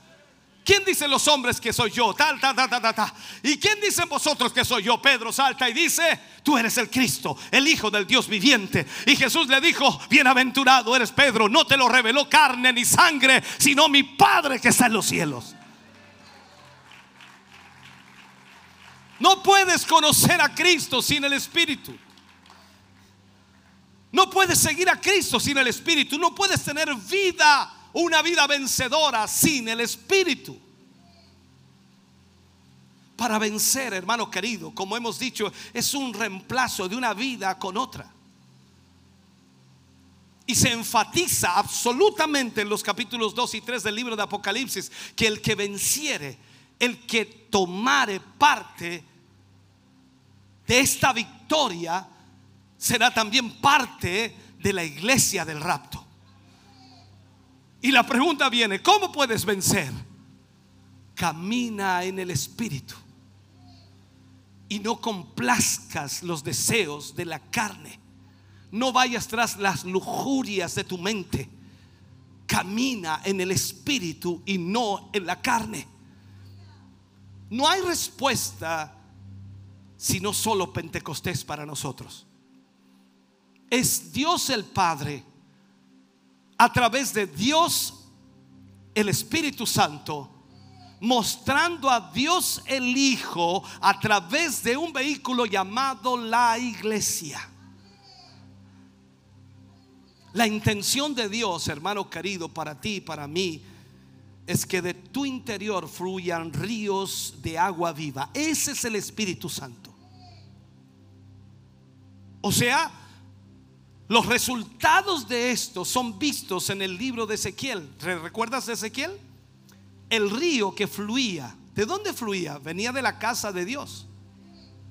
¿Quién dicen los hombres que soy yo? Tal, tal, tal, tal, tal. ¿Y quién dicen vosotros que soy yo? Pedro salta y dice, tú eres el Cristo, el Hijo del Dios viviente. Y Jesús le dijo, bienaventurado eres Pedro, no te lo reveló carne ni sangre, sino mi Padre que está en los cielos. No puedes conocer a Cristo sin el Espíritu. No puedes seguir a Cristo sin el Espíritu. No puedes tener vida una vida vencedora sin el Espíritu. Para vencer, hermano querido, como hemos dicho, es un reemplazo de una vida con otra. Y se enfatiza absolutamente en los capítulos 2 y 3 del libro de Apocalipsis que el que venciere, el que tomare parte de esta victoria, será también parte de la iglesia del rapto. Y la pregunta viene, ¿cómo puedes vencer? Camina en el Espíritu y no complazcas los deseos de la carne. No vayas tras las lujurias de tu mente. Camina en el Espíritu y no en la carne. No hay respuesta sino solo Pentecostés para nosotros. Es Dios el Padre a través de Dios, el Espíritu Santo, mostrando a Dios el Hijo a través de un vehículo llamado la iglesia. La intención de Dios, hermano querido, para ti y para mí, es que de tu interior fluyan ríos de agua viva. Ese es el Espíritu Santo. O sea, los resultados de esto son vistos en el libro de Ezequiel. ¿Recuerdas Ezequiel? El río que fluía. ¿De dónde fluía? Venía de la casa de Dios.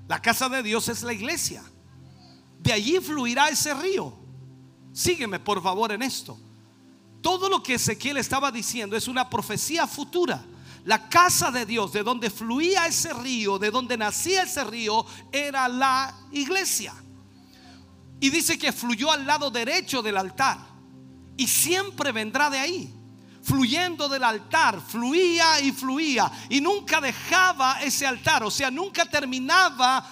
La casa de Dios es la iglesia. De allí fluirá ese río. Sígueme por favor en esto. Todo lo que Ezequiel estaba diciendo es una profecía futura. La casa de Dios, de donde fluía ese río, de donde nacía ese río, era la iglesia. Y dice que fluyó al lado derecho del altar. Y siempre vendrá de ahí. Fluyendo del altar, fluía y fluía. Y nunca dejaba ese altar. O sea, nunca terminaba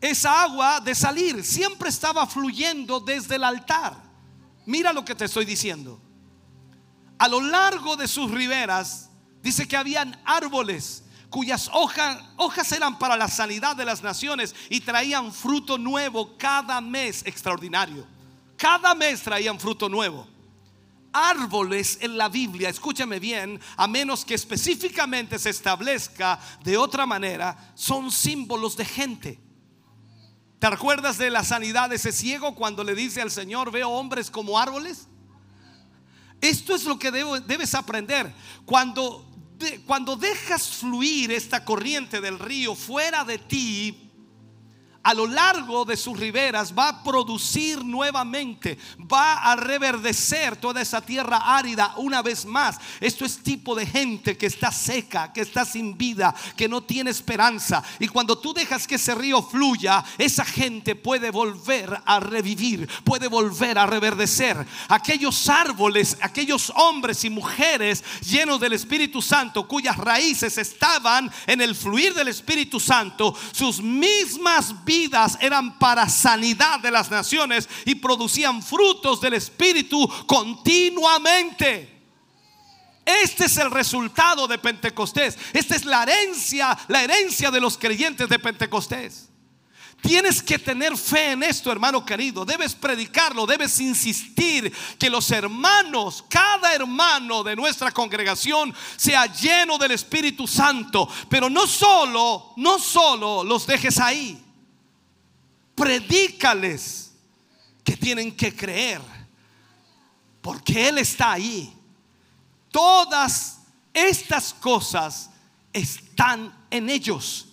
esa agua de salir. Siempre estaba fluyendo desde el altar. Mira lo que te estoy diciendo. A lo largo de sus riberas, dice que habían árboles cuyas hojas, eran para la sanidad de las naciones y traían fruto nuevo cada mes extraordinario. Cada mes traían fruto nuevo. Árboles en la Biblia, escúchame bien, a menos que específicamente se establezca de otra manera, son símbolos de gente. ¿Te recuerdas de la sanidad de ese ciego cuando le dice al Señor, veo hombres como árboles? Esto es lo que debes aprender. Cuando, cuando dejas fluir esta corriente del río fuera de ti, a lo largo de sus riberas va a producir nuevamente, va a reverdecer toda esa tierra árida una vez más. Esto es tipo de gente que está seca, que está sin vida, que no tiene esperanza. Y cuando tú dejas que ese río fluya, esa gente puede volver a revivir, puede volver a reverdecer. Aquellos árboles, aquellos hombres y mujeres llenos del Espíritu Santo, cuyas raíces estaban en el fluir del Espíritu Santo, sus mismas vidas eran para sanidad de las naciones y producían frutos del Espíritu continuamente. Este es el resultado de Pentecostés. Esta es la herencia, la herencia de los creyentes de Pentecostés. Tienes que tener fe en esto, hermano querido. Debes predicarlo, debes insistir que los hermanos, cada hermano de nuestra congregación sea lleno del Espíritu Santo. Pero no solo, no solo los dejes ahí predícales que tienen que creer, porque Él está ahí. Todas estas cosas están en ellos.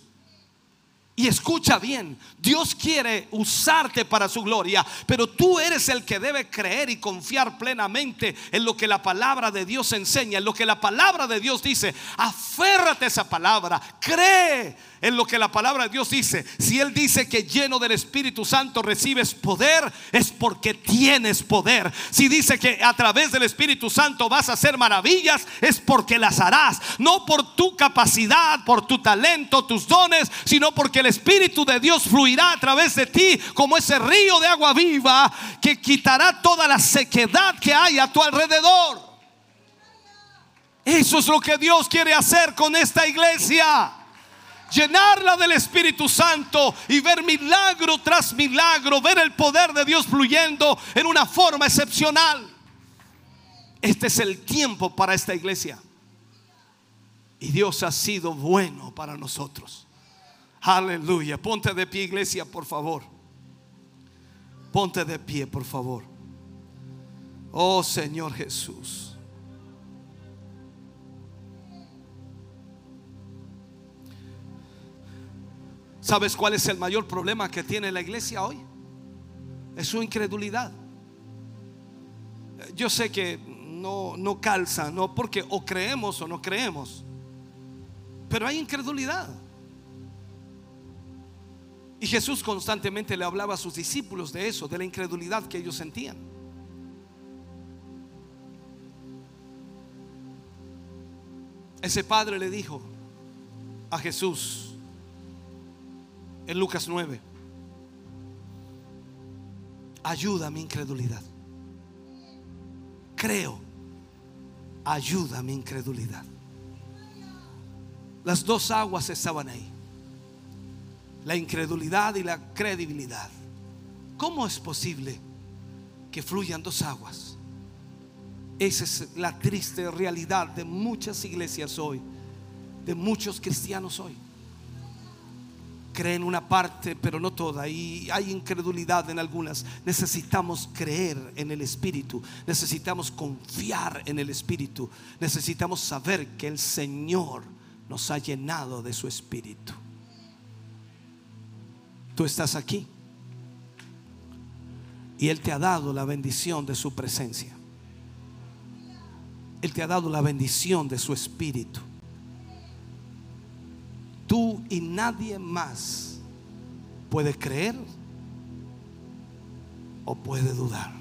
Y escucha bien, Dios quiere usarte para su gloria, pero tú eres el que debe creer y confiar plenamente en lo que la palabra de Dios enseña, en lo que la palabra de Dios dice. Aférrate a esa palabra, cree en lo que la palabra de Dios dice. Si Él dice que lleno del Espíritu Santo recibes poder, es porque tienes poder. Si dice que a través del Espíritu Santo vas a hacer maravillas, es porque las harás. No por tu capacidad, por tu talento, tus dones, sino porque el Espíritu de Dios fluirá a través de ti como ese río de agua viva que quitará toda la sequedad que hay a tu alrededor. Eso es lo que Dios quiere hacer con esta iglesia llenarla del Espíritu Santo y ver milagro tras milagro, ver el poder de Dios fluyendo en una forma excepcional. Este es el tiempo para esta iglesia. Y Dios ha sido bueno para nosotros. Aleluya. Ponte de pie, iglesia, por favor. Ponte de pie, por favor. Oh Señor Jesús. ¿Sabes cuál es el mayor problema que tiene la iglesia hoy? Es su incredulidad. Yo sé que no, no calza, no porque o creemos o no creemos, pero hay incredulidad. Y Jesús constantemente le hablaba a sus discípulos de eso, de la incredulidad que ellos sentían. Ese padre le dijo a Jesús, en Lucas 9. Ayuda mi incredulidad. Creo. Ayuda mi incredulidad. Las dos aguas estaban ahí. La incredulidad y la credibilidad. ¿Cómo es posible que fluyan dos aguas? Esa es la triste realidad de muchas iglesias hoy, de muchos cristianos hoy creen una parte, pero no toda. Y hay incredulidad en algunas. Necesitamos creer en el Espíritu. Necesitamos confiar en el Espíritu. Necesitamos saber que el Señor nos ha llenado de su Espíritu. Tú estás aquí. Y Él te ha dado la bendición de su presencia. Él te ha dado la bendición de su Espíritu tú y nadie más puede creer o puede dudar.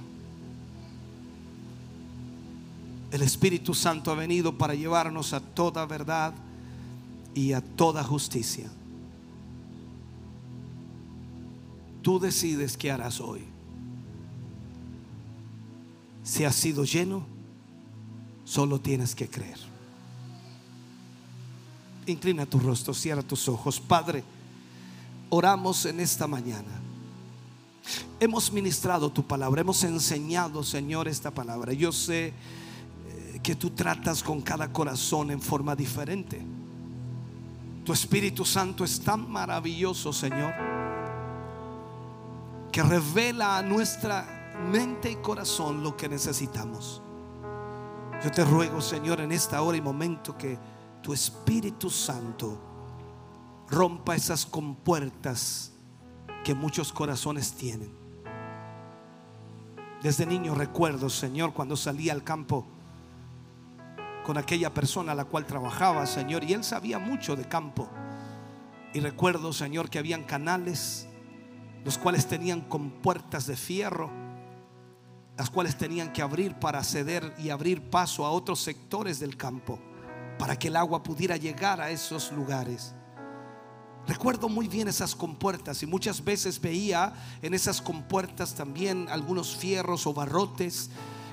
El Espíritu Santo ha venido para llevarnos a toda verdad y a toda justicia. Tú decides qué harás hoy. Si has sido lleno, solo tienes que creer. Inclina tu rostro, cierra tus ojos. Padre, oramos en esta mañana. Hemos ministrado tu palabra, hemos enseñado, Señor, esta palabra. Yo sé eh, que tú tratas con cada corazón en forma diferente. Tu Espíritu Santo es tan maravilloso, Señor, que revela a nuestra mente y corazón lo que necesitamos. Yo te ruego, Señor, en esta hora y momento que tu Espíritu Santo rompa esas compuertas que muchos corazones tienen. Desde niño recuerdo, Señor, cuando salía al campo con aquella persona a la cual trabajaba, Señor, y él sabía mucho de campo. Y recuerdo, Señor, que habían canales, los cuales tenían compuertas de fierro, las cuales tenían que abrir para ceder y abrir paso a otros sectores del campo para que el agua pudiera llegar a esos lugares. Recuerdo muy bien esas compuertas y muchas veces veía en esas compuertas también algunos fierros o barrotes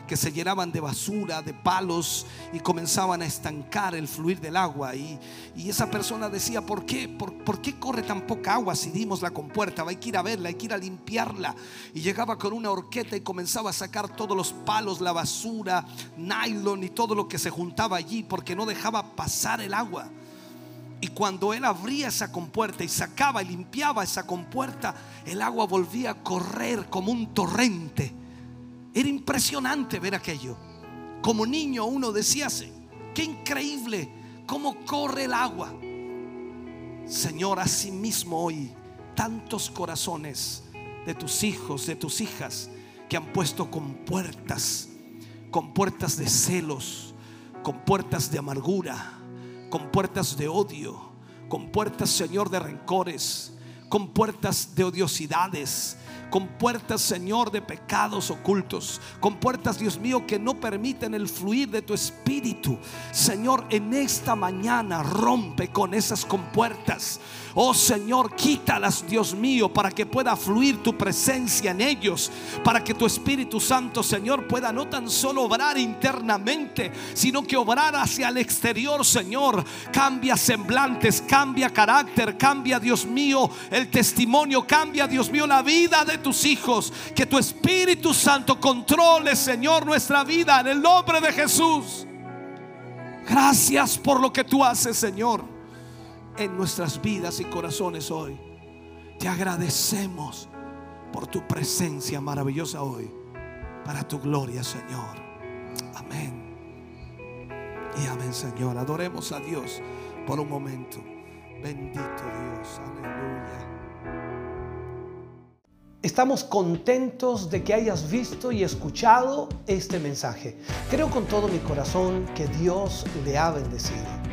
que se llenaban de basura, de palos y comenzaban a estancar el fluir del agua. Y, esa persona decía, ¿por qué? ¿Por, qué corre tan poca agua si dimos la compuerta? Hay que ir a verla, hay que ir a limpiarla. Y llegaba con una horqueta y comenzaba a sacar todos los palos, la basura, nylon y todo lo que se juntaba allí porque no dejaba pasar el agua. Y cuando él abría esa compuerta y sacaba y limpiaba esa compuerta, el agua volvía a correr como un torrente era impresionante ver aquello. Como niño uno decía, qué increíble cómo corre el agua. Señor, mismo hoy tantos corazones de tus hijos, de tus hijas, que han puesto con puertas, con puertas de celos, con puertas de amargura, con puertas de odio, con puertas, Señor, de rencores, con puertas de odiosidades, con puertas, Señor, de pecados ocultos, con puertas, Dios mío, que no permiten el fluir de tu espíritu. Señor, en esta mañana rompe con esas compuertas. Oh Señor, quítalas, Dios mío, para que pueda fluir tu presencia en ellos, para que tu Espíritu Santo, Señor, pueda no tan solo obrar internamente, sino que obrar hacia el exterior, Señor. Cambia semblantes, cambia carácter, cambia, Dios mío, el testimonio, cambia, Dios mío, la vida de tus hijos. Que tu Espíritu Santo controle, Señor, nuestra vida en el nombre de Jesús. Gracias por lo que tú haces, Señor en nuestras vidas y corazones hoy. Te agradecemos por tu presencia maravillosa hoy, para tu gloria, Señor. Amén. Y amén, Señor. Adoremos a Dios por un momento. Bendito Dios. Aleluya. Estamos contentos de que hayas visto y escuchado este mensaje. Creo con todo mi corazón que Dios le ha bendecido.